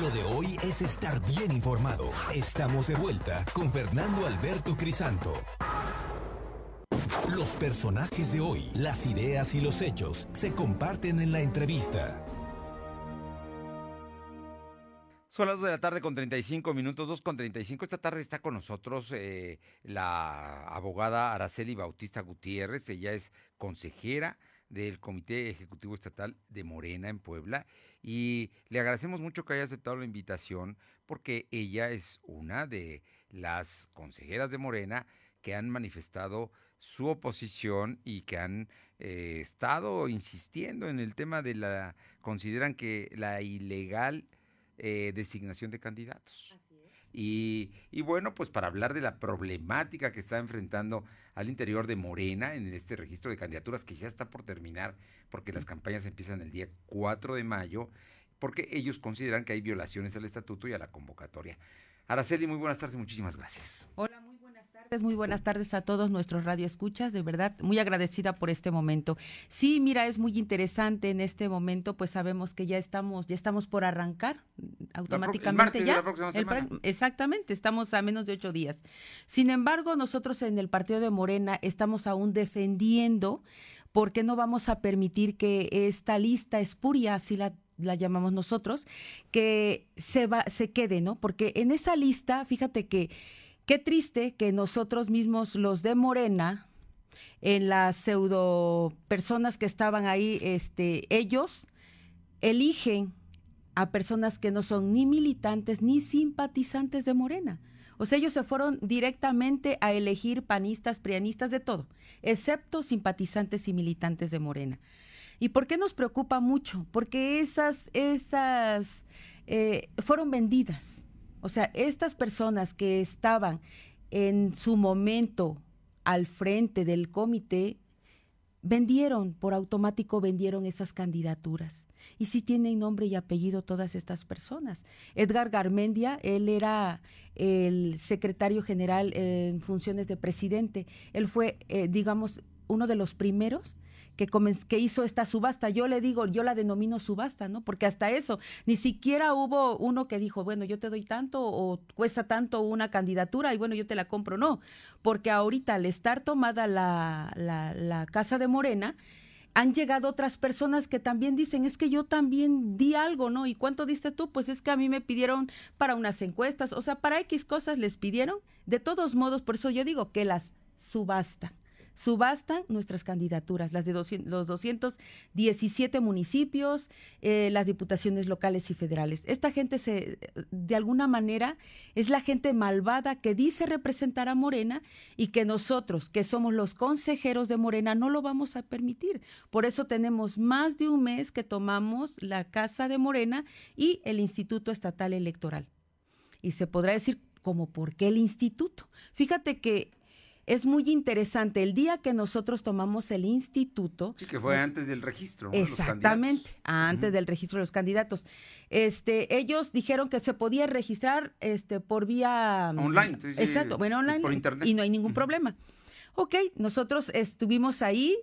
Lo de hoy es estar bien informado. Estamos de vuelta con Fernando Alberto Crisanto. Los personajes de hoy, las ideas y los hechos se comparten en la entrevista. Son las 2 de la tarde con 35 minutos, 2 con 35. Esta tarde está con nosotros eh, la abogada Araceli Bautista Gutiérrez. Ella es consejera del Comité Ejecutivo Estatal de Morena en Puebla y le agradecemos mucho que haya aceptado la invitación porque ella es una de las consejeras de Morena que han manifestado su oposición y que han eh, estado insistiendo en el tema de la, consideran que la ilegal eh, designación de candidatos. Y, y, bueno, pues para hablar de la problemática que está enfrentando al interior de Morena en este registro de candidaturas que ya está por terminar, porque las campañas empiezan el día 4 de mayo, porque ellos consideran que hay violaciones al estatuto y a la convocatoria. Araceli, muy buenas tardes, muchísimas gracias. Hola, muy buenas tardes, a todos nuestros radioescuchas, de verdad, muy agradecida por este momento. Sí, mira, es muy interesante en este momento, pues sabemos que ya estamos, ya estamos por arrancar automáticamente ya. exactamente, estamos a menos de ocho días. Sin embargo, nosotros en el partido de Morena estamos aún defendiendo porque no vamos a permitir que esta lista espuria, así la la llamamos nosotros, que se va, se quede, ¿no? Porque en esa lista, fíjate que qué triste que nosotros mismos, los de Morena, en las pseudo personas que estaban ahí, este, ellos eligen a personas que no son ni militantes ni simpatizantes de Morena. O sea, ellos se fueron directamente a elegir panistas, prianistas, de todo, excepto simpatizantes y militantes de Morena. ¿Y por qué nos preocupa mucho? Porque esas, esas eh, fueron vendidas. O sea, estas personas que estaban en su momento al frente del comité, vendieron, por automático vendieron esas candidaturas. Y sí tienen nombre y apellido todas estas personas. Edgar Garmendia, él era el secretario general en funciones de presidente. Él fue, eh, digamos, uno de los primeros que, que hizo esta subasta. Yo le digo, yo la denomino subasta, ¿no? Porque hasta eso, ni siquiera hubo uno que dijo, bueno, yo te doy tanto o cuesta tanto una candidatura y bueno, yo te la compro. No, porque ahorita al estar tomada la, la, la Casa de Morena, han llegado otras personas que también dicen, es que yo también di algo, ¿no? ¿Y cuánto diste tú? Pues es que a mí me pidieron para unas encuestas, o sea, para X cosas les pidieron. De todos modos, por eso yo digo que las subasta subastan nuestras candidaturas, las de los 217 municipios, eh, las diputaciones locales y federales. Esta gente se, de alguna manera, es la gente malvada que dice representar a Morena y que nosotros, que somos los consejeros de Morena, no lo vamos a permitir. Por eso tenemos más de un mes que tomamos la Casa de Morena y el Instituto Estatal Electoral. Y se podrá decir como por qué el instituto. Fíjate que es muy interesante. El día que nosotros tomamos el instituto. Sí, que fue antes del registro. Exactamente, antes del registro de los candidatos. Este, ellos dijeron que se podía registrar este, por vía. Mm, online. exacto, bueno, online. Por internet. Y no hay ningún problema. Ok, nosotros estuvimos ahí.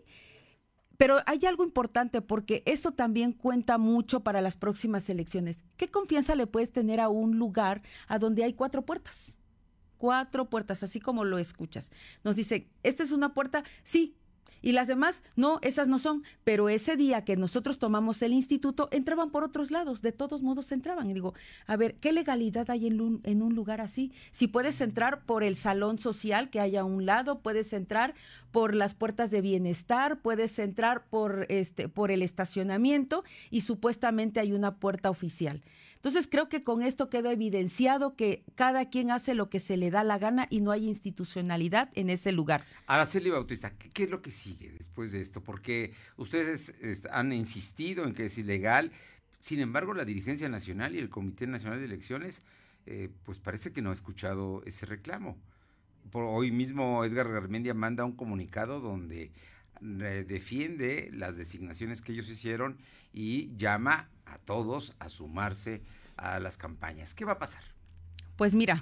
Pero hay algo importante porque esto también cuenta mucho para las próximas elecciones. ¿Qué confianza le puedes tener a un lugar a donde hay cuatro puertas? Cuatro puertas, así como lo escuchas. Nos dice, ¿esta es una puerta? Sí. Y las demás, no, esas no son. Pero ese día que nosotros tomamos el instituto, entraban por otros lados, de todos modos entraban. Y digo, a ver, ¿qué legalidad hay en un, en un lugar así? Si puedes entrar por el salón social que hay a un lado, puedes entrar por las puertas de bienestar, puedes entrar por, este, por el estacionamiento y supuestamente hay una puerta oficial. Entonces creo que con esto quedó evidenciado que cada quien hace lo que se le da la gana y no hay institucionalidad en ese lugar. Araceli Bautista, ¿qué, es lo que sigue después de esto? Porque ustedes han insistido en que es ilegal, Sin embargo, la dirigencia nacional y el Comité Nacional de Elecciones, eh, pues parece que no ha escuchado ese reclamo. Hoy mismo Edgar Garmendia manda un comunicado donde defiende las designaciones que ellos hicieron y llama a todos a sumarse a las campañas. ¿Qué va a pasar? Pues mira,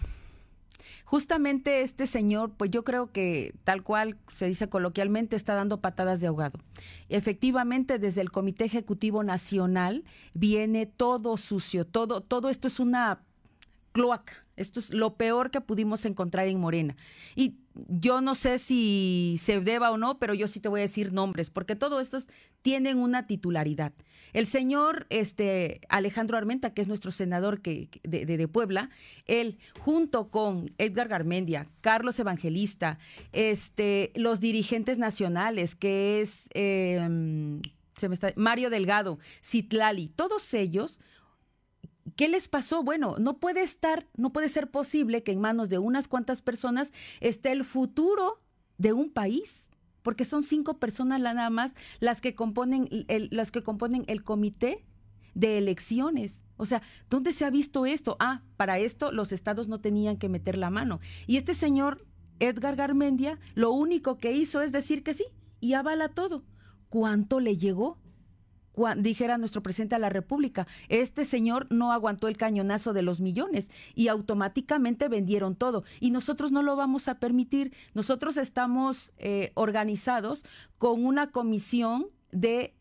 justamente este señor, pues yo creo que tal cual se dice coloquialmente, está dando patadas de ahogado. Efectivamente, desde el Comité Ejecutivo Nacional viene todo sucio, todo, todo esto es una cloaca. Esto es lo peor que pudimos encontrar en Morena. Y yo no sé si se deba o no, pero yo sí te voy a decir nombres, porque todo esto tienen una titularidad. El señor este, Alejandro Armenta, que es nuestro senador que, de, Puebla, él, junto con Edgar Garmendia, Carlos Evangelista, este, los dirigentes nacionales, que es em, se me está, Mario Delgado, Citlali, todos ellos ¿Qué les pasó? Bueno, no puede estar, no puede ser posible que en manos de unas cuantas personas esté el futuro de un país, porque son cinco personas nada más las que componen el, las que componen el comité de elecciones. O sea, ¿dónde se ha visto esto? Ah, para esto los estados no tenían que meter la mano. Y este señor Edgar Garmendia lo único que hizo es decir que sí y avala todo. ¿Cuánto le llegó? Dijera nuestro presidente de la República, este señor no aguantó el cañonazo de los millones y automáticamente vendieron todo. Y nosotros no lo vamos a permitir. Nosotros estamos eh, organizados con una comisión de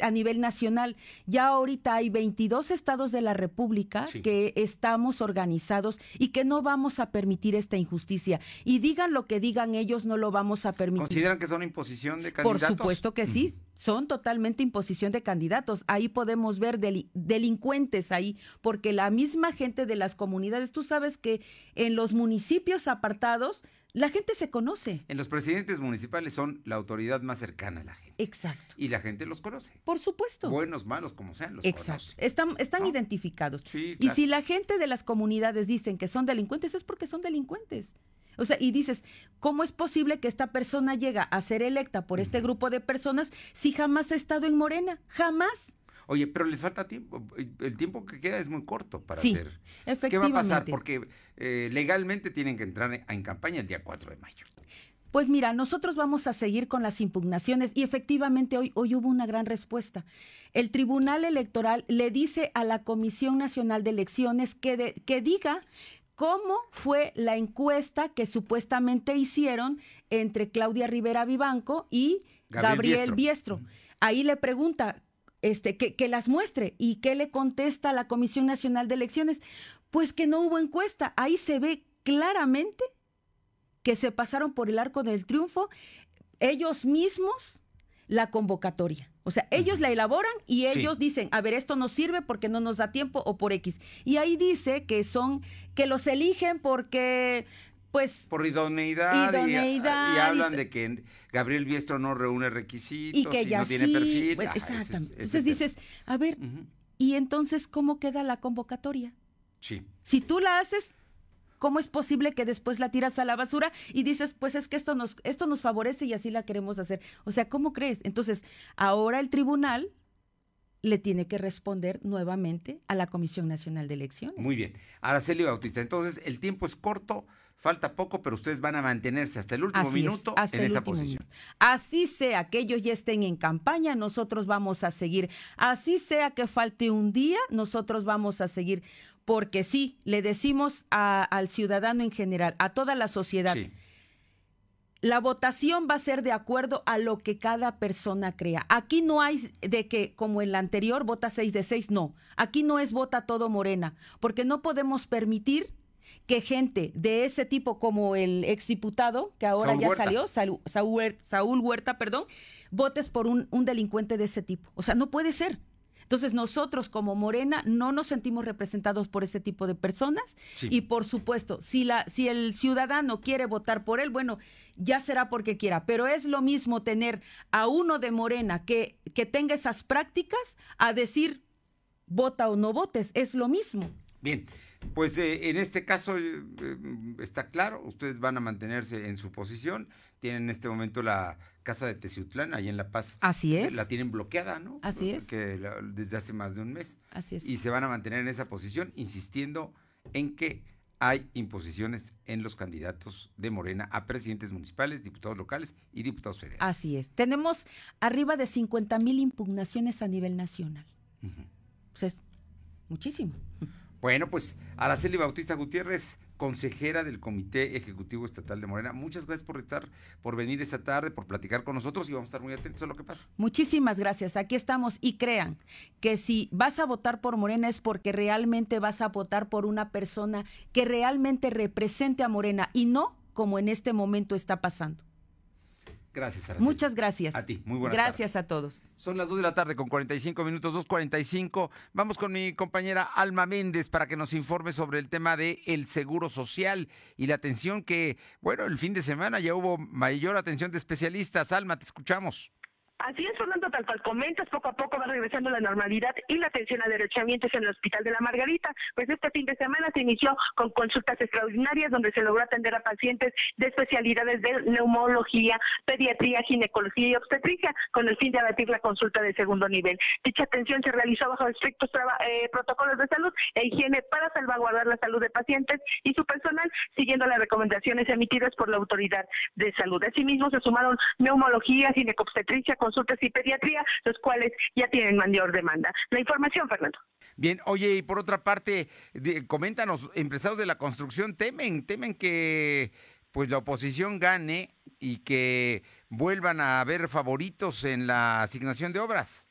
a nivel nacional. Ya ahorita hay 22 estados de la República que estamos organizados y que no vamos a permitir esta injusticia. Y digan lo que digan ellos, no lo vamos a permitir. ¿Consideran que son imposición de candidatos? Por supuesto que sí, son totalmente imposición de candidatos. Ahí podemos ver delincuentes ahí, porque la misma gente de las comunidades, tú sabes que en los municipios apartados, la gente se conoce. En los presidentes municipales son la autoridad más cercana a la gente. Exacto. Y la gente los conoce. Por supuesto. Buenos, malos, como sean, los Exacto. Están, están identificados. Y si la gente de las comunidades dicen que son delincuentes, es porque son delincuentes. O sea, y dices, ¿cómo es posible que esta persona llega a ser electa por este grupo de personas si jamás ha estado en Morena? Jamás. Oye, pero les falta tiempo. El tiempo que queda es muy corto para sí, hacer. Efectivamente. ¿Qué va a pasar? Porque eh, legalmente tienen que entrar en campaña el día 4 de mayo. Pues mira, nosotros vamos a seguir con las impugnaciones y efectivamente hoy, hoy hubo una gran respuesta. El Tribunal Electoral le dice a la Comisión Nacional de Elecciones que, que diga cómo fue la encuesta que supuestamente hicieron entre Claudia Rivera Vivanco y Gabriel, Biestro. Ahí le pregunta, este, que, las muestre. ¿Y qué le contesta la Comisión Nacional de Elecciones? Pues que no hubo encuesta. Ahí se ve claramente que se pasaron por el arco del triunfo ellos mismos la convocatoria. O sea, ellos la elaboran y ellos dicen, a ver, esto no sirve porque no nos da tiempo o por X. Y ahí dice que son, que los eligen porque pues por idoneidad, y, hablan de que Gabriel Biestro no reúne requisitos y que no tiene perfil. exactamente. entonces dices, a ver, ¿y entonces cómo queda la convocatoria? Sí. Si tú la haces, ¿cómo es posible que después la tiras a la basura y dices, pues es que esto nos, esto nos favorece y así la queremos hacer? O sea, ¿cómo crees? Entonces, ahora el tribunal le tiene que responder nuevamente a la Comisión Nacional de Elecciones. Muy bien. Araceli Bautista, entonces el tiempo es corto Falta poco, pero ustedes van a mantenerse hasta el último minuto en esa posición. Así sea que ellos ya estén en campaña, nosotros vamos a seguir. Así sea que falte un día, nosotros vamos a seguir. Porque sí, le decimos al ciudadano en general, a toda la sociedad. La votación va a ser de acuerdo a lo que cada persona crea. Aquí no hay de que, como en la anterior, vota 6 de 6, no. Aquí no es vota todo morena, porque no podemos permitir que gente de ese tipo como el exdiputado, que ahora ya salió, Saúl, Huerta, perdón, votes por un, delincuente de ese tipo. O sea, no puede ser. Entonces nosotros como Morena no nos sentimos representados por ese tipo de personas y por supuesto, si, la, si el ciudadano quiere votar por él, bueno, ya será porque quiera, pero es lo mismo tener a uno de Morena que, que tenga esas prácticas a decir vota o no votes, es lo mismo. Bien, pues eh, en este caso eh, está claro, ustedes van a mantenerse en su posición. tienen en este momento la casa de Teciutlán, ahí en La Paz. Así es. La tienen bloqueada, ¿no? Así es. Que desde hace más de un mes. Así es. Y se van a mantener en esa posición, insistiendo en que hay imposiciones en los candidatos de Morena a presidentes municipales, diputados locales y diputados federales. Así es. Tenemos arriba de 50 mil impugnaciones a nivel nacional. Pues es muchísimo. Bueno, pues Araceli Bautista Gutiérrez, consejera del Comité Ejecutivo Estatal de Morena. Muchas gracias por estar, por venir esta tarde, por platicar con nosotros y vamos a estar muy atentos a lo que pasa. Muchísimas gracias. Aquí estamos y crean que si vas a votar por Morena es porque realmente vas a votar por una persona que realmente represente a Morena y no como en este momento está pasando. Gracias, Araceli. Muchas gracias. A ti, muy buenas Gracias a todos. Son las 2 de la tarde con 45 minutos, 2.45. Vamos con mi compañera Alma Méndez para que nos informe sobre el tema de el seguro social y la atención que, bueno, el fin de semana ya hubo mayor atención de especialistas. Alma, te escuchamos. Así es, Fernando, tal cual comentas, poco a poco va regresando la normalidad y la atención a derechamientos en el Hospital de la Margarita. Pues este fin de semana se inició con consultas extraordinarias donde se logró atender a pacientes de especialidades de neumología, pediatría, ginecología y obstetricia, con el fin de abatir la consulta de segundo nivel. Dicha atención se realizó bajo estrictos eh, protocolos de salud e higiene para salvaguardar la salud de pacientes y su personal, siguiendo las recomendaciones emitidas por la autoridad de salud. Asimismo, se sumaron neumología, ginecobstetricia, consultas y pediatría, los cuales ya tienen mayor demanda. La información, Fernando. Bien, oye, y por otra parte, coméntanos, empresarios de la construcción temen, temen que pues la oposición gane y que vuelvan a haber favoritos en la asignación de obras.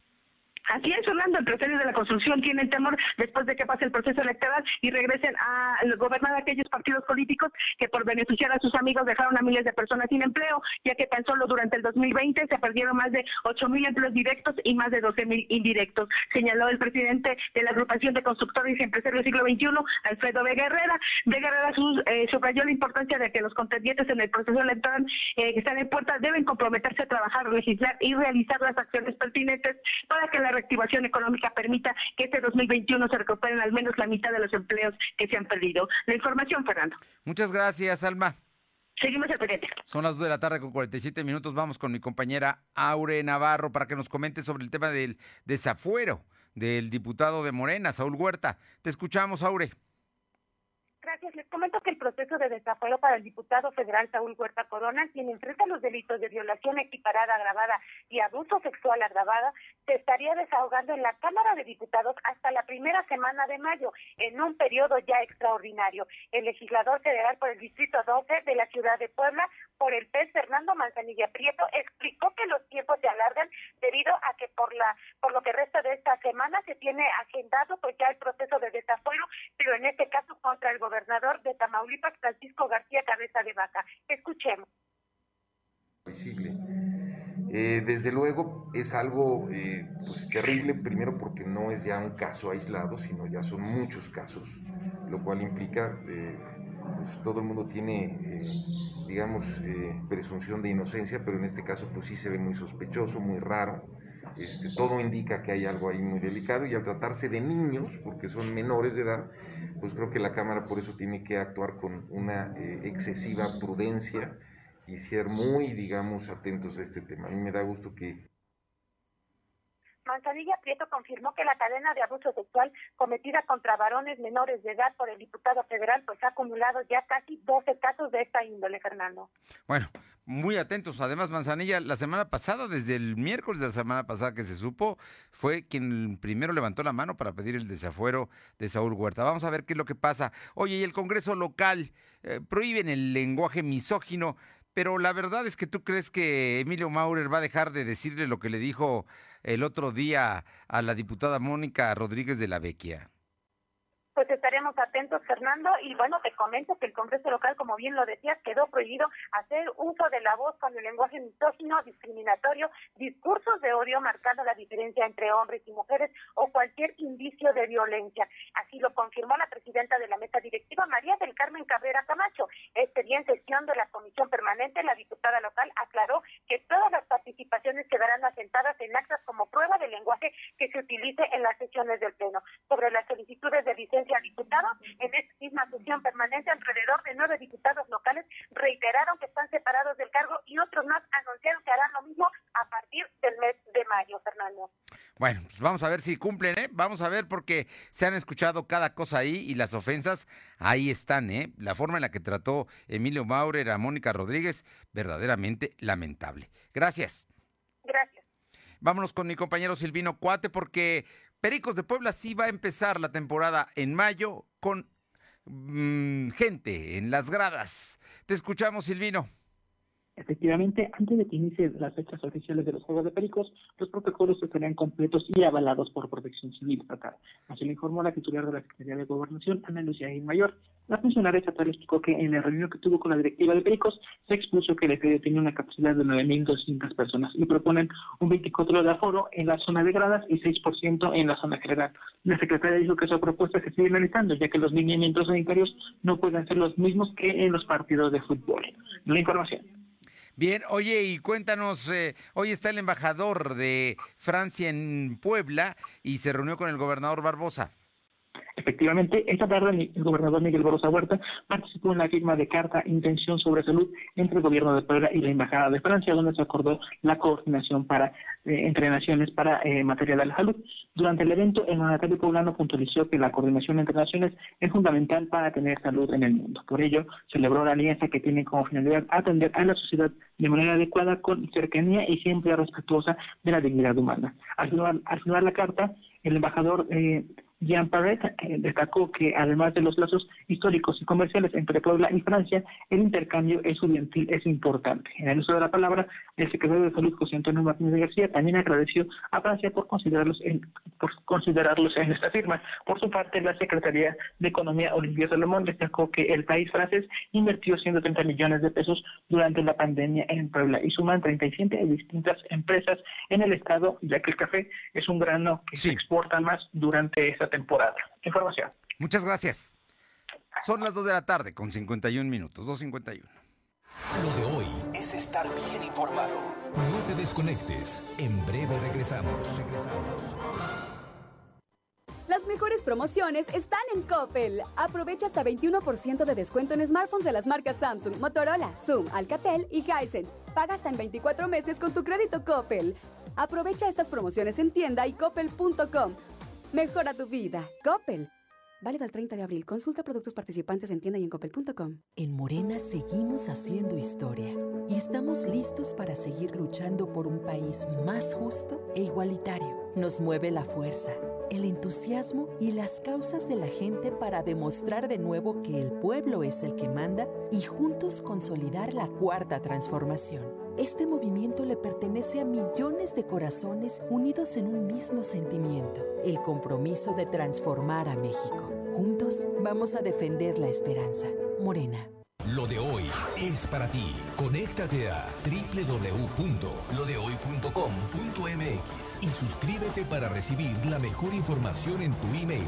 Así es, Orlando, empresarios de la construcción tienen temor después de que pase el proceso electoral y regresen a gobernar aquellos partidos políticos que por beneficiar a sus amigos dejaron a miles de personas sin empleo, ya que tan solo durante el 2020 se perdieron más de 8 mil empleos directos y más de 12 mil indirectos, señaló el presidente de la agrupación de constructores y empresarios del siglo XXI, Alfredo Vega Herrera. Vega Herrera eh, subrayó la importancia de que los contendientes en el proceso electoral eh, que están en puerta deben comprometerse a trabajar, legislar y realizar las acciones pertinentes para que la reactivación económica permita que este 2021 se recuperen al menos la mitad de los empleos que se han perdido. La información, Fernando. Muchas gracias, Alma. Seguimos al pendiente. Son las 2 de la tarde con 47 minutos. Vamos con mi compañera Aure Navarro para que nos comente sobre el tema del desafuero del diputado de Morena, Saúl Huerta. Te escuchamos, Aure. Gracias. Les comento que el proceso de desafuero para el diputado federal Saúl Huerta Corona, quien enfrenta los delitos de violación equiparada agravada y abuso sexual agravada, se estaría desahogando en la Cámara de Diputados hasta la primera semana de mayo, en un periodo ya extraordinario. El legislador federal por el Distrito 12 de la ciudad de Puebla, por el PES Fernando Manzanilla Prieto, explicó que los tiempos se alargan debido a que por la por lo que resta de esta semana se tiene agendado pues ya el proceso de desafuero, pero en este caso contra el gobernador de Tamaulipas, Francisco García Cabeza de Vaca. Escuchemos. Eh, desde luego es algo eh, pues terrible, primero porque no es ya un caso aislado, sino ya son muchos casos, lo cual implica, eh, pues todo el mundo tiene, digamos, presunción de inocencia, pero en este caso pues sí se ve muy sospechoso, muy raro, este, todo indica que hay algo ahí muy delicado y al tratarse de niños, porque son menores de edad, pues creo que la Cámara por eso tiene que actuar con una eh, excesiva prudencia y ser muy, digamos, atentos a este tema. A mí me da gusto que Manzanilla Prieto confirmó que la cadena de abuso sexual cometida contra varones menores de edad por el diputado federal pues ha acumulado ya casi 12 casos de esta índole, Fernando. Bueno, muy atentos. Además, Manzanilla, la semana pasada, desde el miércoles de la semana pasada que se supo, fue quien primero levantó la mano para pedir el desafuero de Saúl Huerta. Vamos a ver qué es lo que pasa. Oye, y el Congreso local eh, prohíben el lenguaje misógino, pero la verdad es que tú crees que Emilio Maurer va a dejar de decirle lo que le dijo el otro día a la diputada Mónica Rodríguez de la Vecchia. Pues estaremos atentos, Fernando, y bueno, te comento que el Congreso local, como bien lo decías, quedó prohibido hacer uso de la voz con el lenguaje misógino, discriminatorio, discursos de odio marcando la diferencia entre hombres y mujeres o cualquier indicio de violencia. Así lo confirmó la presidenta de la mesa directiva, María del Carmen Cabrera Camacho. Este día en sesión de la permanente, la diputada local aclaró que todas las participaciones quedarán asentadas en actas como prueba del lenguaje que se utilice en las sesiones del Pleno. Sobre las solicitudes de licencia a diputados. En esta misma sesión permanente, alrededor de nueve diputados locales reiteraron que están separados del cargo y otros más anunciaron que harán lo mismo a partir del mes de mayo, Fernando. Bueno, pues vamos a ver si cumplen, ¿eh? Vamos a ver porque se han escuchado cada cosa ahí y las ofensas ahí están, ¿eh? La forma en la que trató Emilio Maurer a Mónica Rodríguez, verdaderamente lamentable. Gracias. Gracias. Vámonos con mi compañero Silvino Cuate porque Pericos de Puebla sí va a empezar la temporada en mayo con mm, gente en las gradas. Te escuchamos, Silvino. Efectivamente, antes de que inicien las fechas oficiales de los Juegos de Pericos, los protocolos estarían completos y avalados por Protección Civil Estatal. Así lo informó la titular de la Secretaría de Gobernación, Ana Lucía Mayor. La funcionaria estatal explicó que en la reunión que tuvo con la directiva de Pericos se expuso que el estadio tiene una capacidad de 9.200 personas y proponen un 24 de aforo en la zona de gradas y 6% en la zona general. La secretaria dijo que esa propuesta se sigue analizando, ya que los lineamientos sanitarios no pueden ser los mismos que en los partidos de fútbol. La información. Bien, oye, y cuéntanos, eh, hoy está el embajador de Francia en Puebla y se reunió con el gobernador Barbosa. Efectivamente, esta tarde el gobernador Miguel Barroso Huerta participó en la firma de carta Intención sobre Salud entre el gobierno de Puebla y la Embajada de Francia, donde se acordó la coordinación para eh, entre naciones para eh, materia de la salud. Durante el evento, el mandatario poblano puntualizó que la coordinación entre naciones es fundamental para tener salud en el mundo. Por ello, celebró la alianza que tiene como finalidad atender a la sociedad de manera adecuada, con cercanía y siempre respetuosa de la dignidad humana. Al firmar, la carta, el embajador eh, Jean Parret destacó que además de los lazos históricos y comerciales entre Puebla y Francia, el intercambio estudiantil es importante. En el uso de la palabra, el secretario de Salud José Antonio Martínez García también agradeció a Francia por considerarlos en, por considerarlos en esta firma. Por su parte, la Secretaría de Economía Olivier Salomón destacó que el país francés invirtió 130 millones de pesos durante la pandemia en Puebla y suman 37 distintas empresas en el estado, ya que el café es un grano que se exporta más durante esta temporada. Información. Muchas gracias. Son las 2 de la tarde con 51 minutos, 2.51. Lo de hoy es estar bien informado. No te desconectes. En breve regresamos. Regresamos. Las mejores promociones están en Coppel. Aprovecha hasta 21% de descuento en smartphones de las marcas Samsung, Motorola, Zoom, Alcatel y Hisense. Paga hasta en 24 meses con tu crédito Coppel. Aprovecha estas promociones en tienda y coppel.com. Mejora tu vida. Coppel. Válido el 30 de abril. Consulta productos participantes en tienda y en coppel.com. En Morena seguimos haciendo historia y estamos listos para seguir luchando por un país más justo e igualitario. Nos mueve la fuerza, el entusiasmo y las causas de la gente para demostrar de nuevo que el pueblo es el que manda y juntos consolidar la cuarta transformación. Este movimiento le pertenece a millones de corazones unidos en un mismo sentimiento, el compromiso de transformar a México. Juntos vamos a defender la esperanza. Morena. Lo de hoy es para ti. Conéctate a www.lodehoy.com.mx y suscríbete para recibir la mejor información en tu email.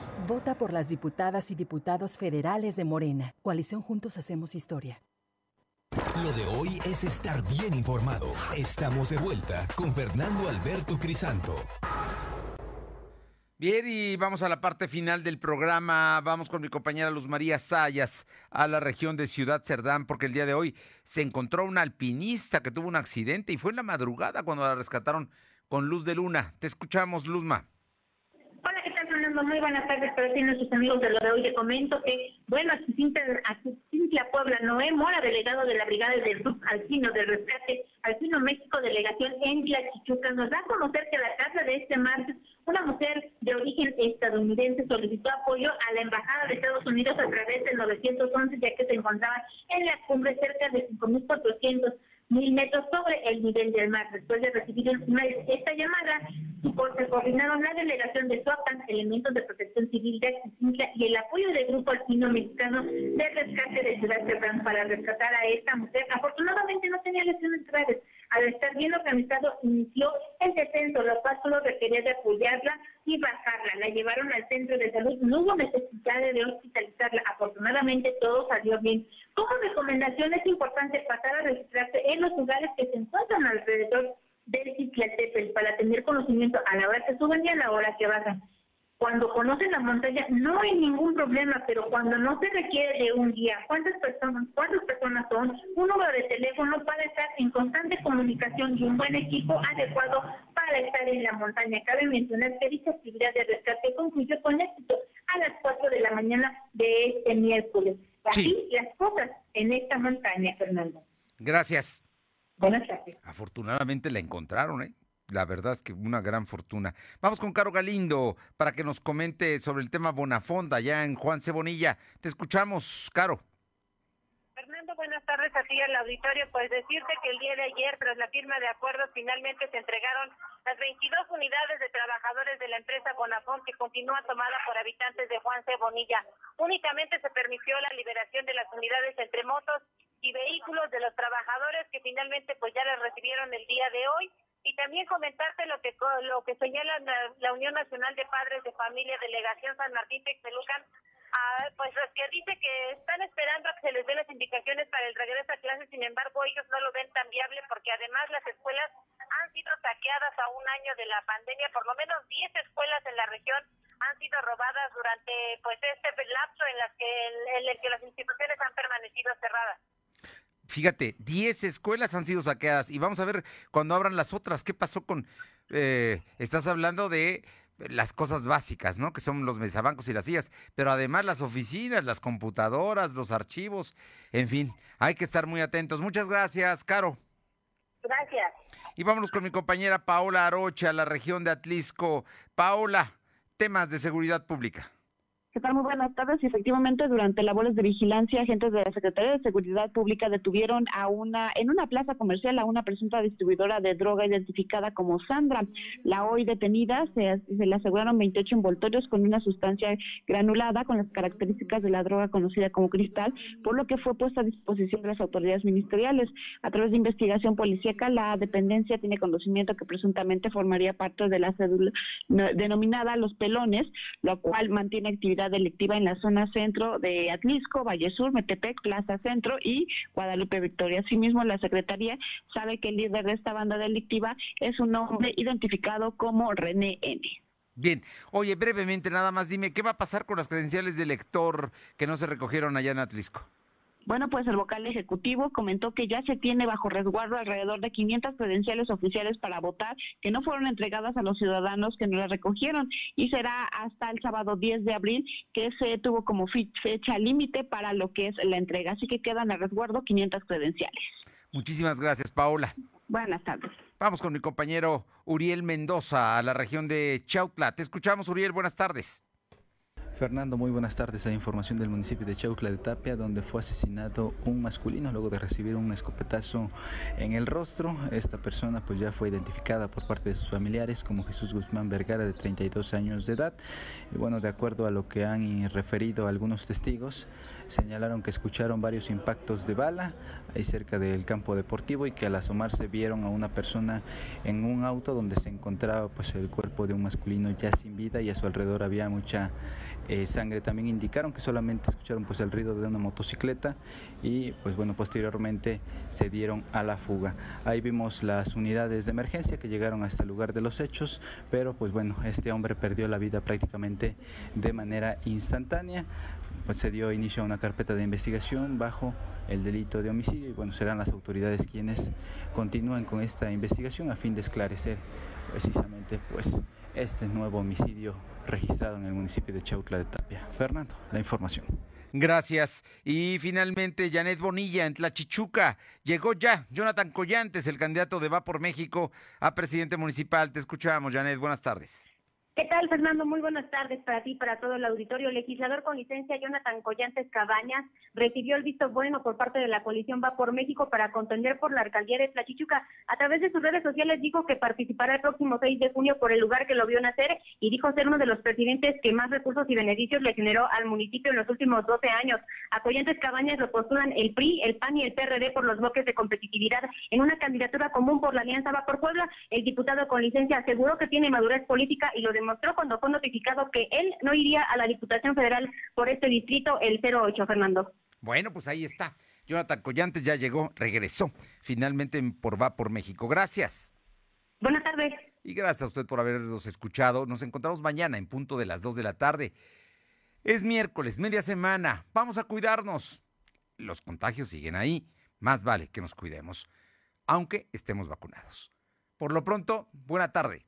Vota por las diputadas y diputados federales de Morena. Coalición Juntos Hacemos Historia. Lo de hoy es estar bien informado. Estamos de vuelta con Fernando Alberto Crisanto. Bien, y vamos a la parte final del programa. Vamos con mi compañera Luz María Sayas a la región de Ciudad Cerdán, porque el día de hoy se encontró una alpinista que tuvo un accidente y fue en la madrugada cuando la rescataron con luz de luna. Te escuchamos, Luzma. Muy buenas tardes para ti, nuestros amigos de lo de hoy. Te comento que, bueno, Cintia Puebla Noé Mora, delegado de la Brigada del Grupo Alcino del Rescate Alcino México, delegación en Tlachichuca, nos da a conocer que la casa de este martes, una mujer de origen estadounidense solicitó apoyo a la Embajada de Estados Unidos a través del 911, ya que se encontraba en la cumbre cerca de 5.400 mil metros sobre el nivel del mar. Después de recibir esta llamada, Se coordinaron la delegación de SOTAN, elementos de protección civil de Axicintla y el apoyo del Grupo Alpino Mexicano de Rescate de Ciudad Cerdán para rescatar a esta mujer. Afortunadamente no tenía lesiones graves. Al estar bien organizado, inició el descenso, lo cual solo requería de apoyarla y bajarla. La llevaron al centro de salud. No hubo necesidad de hospitalizarla. Afortunadamente todo salió bien. Como recomendación es importante pasar a registrarse en los lugares que se encuentran alrededor del Ciclatepel para tener conocimiento a la hora que suben y a la hora que bajan. Cuando conocen la montaña no hay ningún problema, pero cuando no se requiere de un guía, ¿cuántas personas, cuántas personas son? Un número de teléfono para estar en constante comunicación y un buen equipo adecuado para estar en la montaña. Cabe mencionar que dicha actividad de rescate concluyó con éxito a las 4 de la mañana de este miércoles. Así las cosas en esta montaña, Fernando. Gracias. Buenas tardes. Afortunadamente la encontraron, ¿eh? La verdad es que una gran fortuna. Vamos con Caro Galindo para que nos comente sobre el tema Bonafonda allá en Juan Cebonilla. Te escuchamos, Caro. Fernando, buenas tardes a ti al auditorio. Pues decirte que el día de ayer, tras la firma de acuerdos, finalmente se entregaron las 22 unidades de trabajadores de la empresa Bonafont que continúa tomada por habitantes de Juan Cebonilla. Únicamente se permitió la liberación de las unidades entre motos y vehículos de los trabajadores que finalmente pues ya las recibieron el día de hoy y también comentarte lo que lo que señala la, Unión Nacional de Padres de Familia Delegación San Martín Texmelucan ah, pues que dice que están esperando a que se les den las indicaciones para el regreso a clases, sin embargo ellos no lo ven tan viable porque además las escuelas han sido saqueadas a un año de la pandemia, por lo menos 10 escuelas en la región han sido robadas durante pues este lapso en las que en el que las instituciones han permanecido cerradas. Fíjate, 10 escuelas han sido saqueadas y vamos a ver cuando abran las otras, ¿qué pasó con... Eh, estás hablando de las cosas básicas, ¿no? Que son los mesabancos y las sillas, pero además las oficinas, las computadoras, los archivos, en fin, hay que estar muy atentos. Muchas gracias, Caro. Gracias. Y vámonos con mi compañera Paola Arocha, la región de Atlisco. Paola, temas de seguridad pública. ¿Qué tal? Muy buenas tardes. Y efectivamente, durante labores de vigilancia, agentes de la Secretaría de Seguridad Pública detuvieron a una, en una plaza comercial a una presunta distribuidora de droga identificada como Sandra. La hoy detenida se, se le aseguraron 28 envoltorios con una sustancia granulada con las características de la droga conocida como cristal, por lo que fue puesta a disposición de las autoridades ministeriales. A través de investigación policíaca, la dependencia tiene conocimiento que presuntamente formaría parte de la cédula denominada Los Pelones, lo cual mantiene actividad delictiva en la zona centro de Atlisco, Valle Sur, Metepec, Plaza Centro y Guadalupe Victoria. Asimismo, la Secretaría sabe que el líder de esta banda delictiva es un hombre identificado como René N. Bien, oye, brevemente nada más dime, ¿qué va a pasar con las credenciales de lector que no se recogieron allá en Atlisco? Bueno, pues el vocal ejecutivo comentó que ya se tiene bajo resguardo alrededor de 500 credenciales oficiales para votar que no fueron entregadas a los ciudadanos que no las recogieron y será hasta el sábado 10 de abril que se tuvo como fecha límite para lo que es la entrega. Así que quedan a resguardo 500 credenciales. Muchísimas gracias, Paola. Buenas tardes. Vamos con mi compañero Uriel Mendoza a la región de Chautla. Te escuchamos, Uriel. Buenas tardes. Fernando, muy buenas tardes. Hay información del municipio de Chaucla de Tapia, donde fue asesinado un masculino luego de recibir un escopetazo en el rostro. Esta persona pues ya fue identificada por parte de sus familiares como Jesús Guzmán Vergara, de 32 años de edad. Y bueno, de acuerdo a lo que han referido algunos testigos, señalaron que escucharon varios impactos de bala ahí cerca del campo deportivo y que al asomarse vieron a una persona en un auto donde se encontraba pues el cuerpo de un masculino ya sin vida y a su alrededor había mucha eh, sangre. También indicaron que solamente escucharon pues el ruido de una motocicleta y pues bueno, posteriormente se dieron a la fuga. Ahí vimos las unidades de emergencia que llegaron a este lugar de los hechos, pero pues bueno, este hombre perdió la vida prácticamente de manera instantánea. Pues se dio inicio a una carpeta de investigación bajo el delito de homicidio y bueno, serán las autoridades quienes continúen con esta investigación a fin de esclarecer precisamente pues este nuevo homicidio registrado en el municipio de Chautla de Tapia. Fernando, la información. Gracias. Y finalmente, Janet Bonilla en Tlachichuca. Llegó ya Jonathan Collantes, el candidato de Va por México a presidente municipal. Te escuchamos, Janet. Buenas tardes. ¿Qué tal, Fernando? Muy buenas tardes para ti, para todo el auditorio. El legislador con licencia Jonathan Collantes Cabañas recibió el visto bueno por parte de la coalición Va por México para contender por la alcaldía de Tlachichuca. A través de sus redes sociales dijo que participará el próximo 6 de junio por el lugar que lo vio nacer y dijo ser uno de los presidentes que más recursos y beneficios le generó al municipio en los últimos 12 años. A Collantes Cabañas lo postulan el PRI, el PAN y el PRD por los bloques de competitividad en una candidatura común por la Alianza Va por Puebla. El diputado con licencia aseguró que tiene madurez política y lo demostró cuando fue notificado que él no iría a la Diputación Federal por este distrito, el 08, Fernando. Bueno, pues ahí está. Jonathan Collantes ya llegó, regresó finalmente por Va por México. Gracias. Buenas tardes. Y gracias a usted por habernos escuchado. Nos encontramos mañana en punto de las 2 de la tarde. Es miércoles, media semana. Vamos a cuidarnos. Los contagios siguen ahí. Más vale que nos cuidemos, aunque estemos vacunados. Por lo pronto, buena tarde.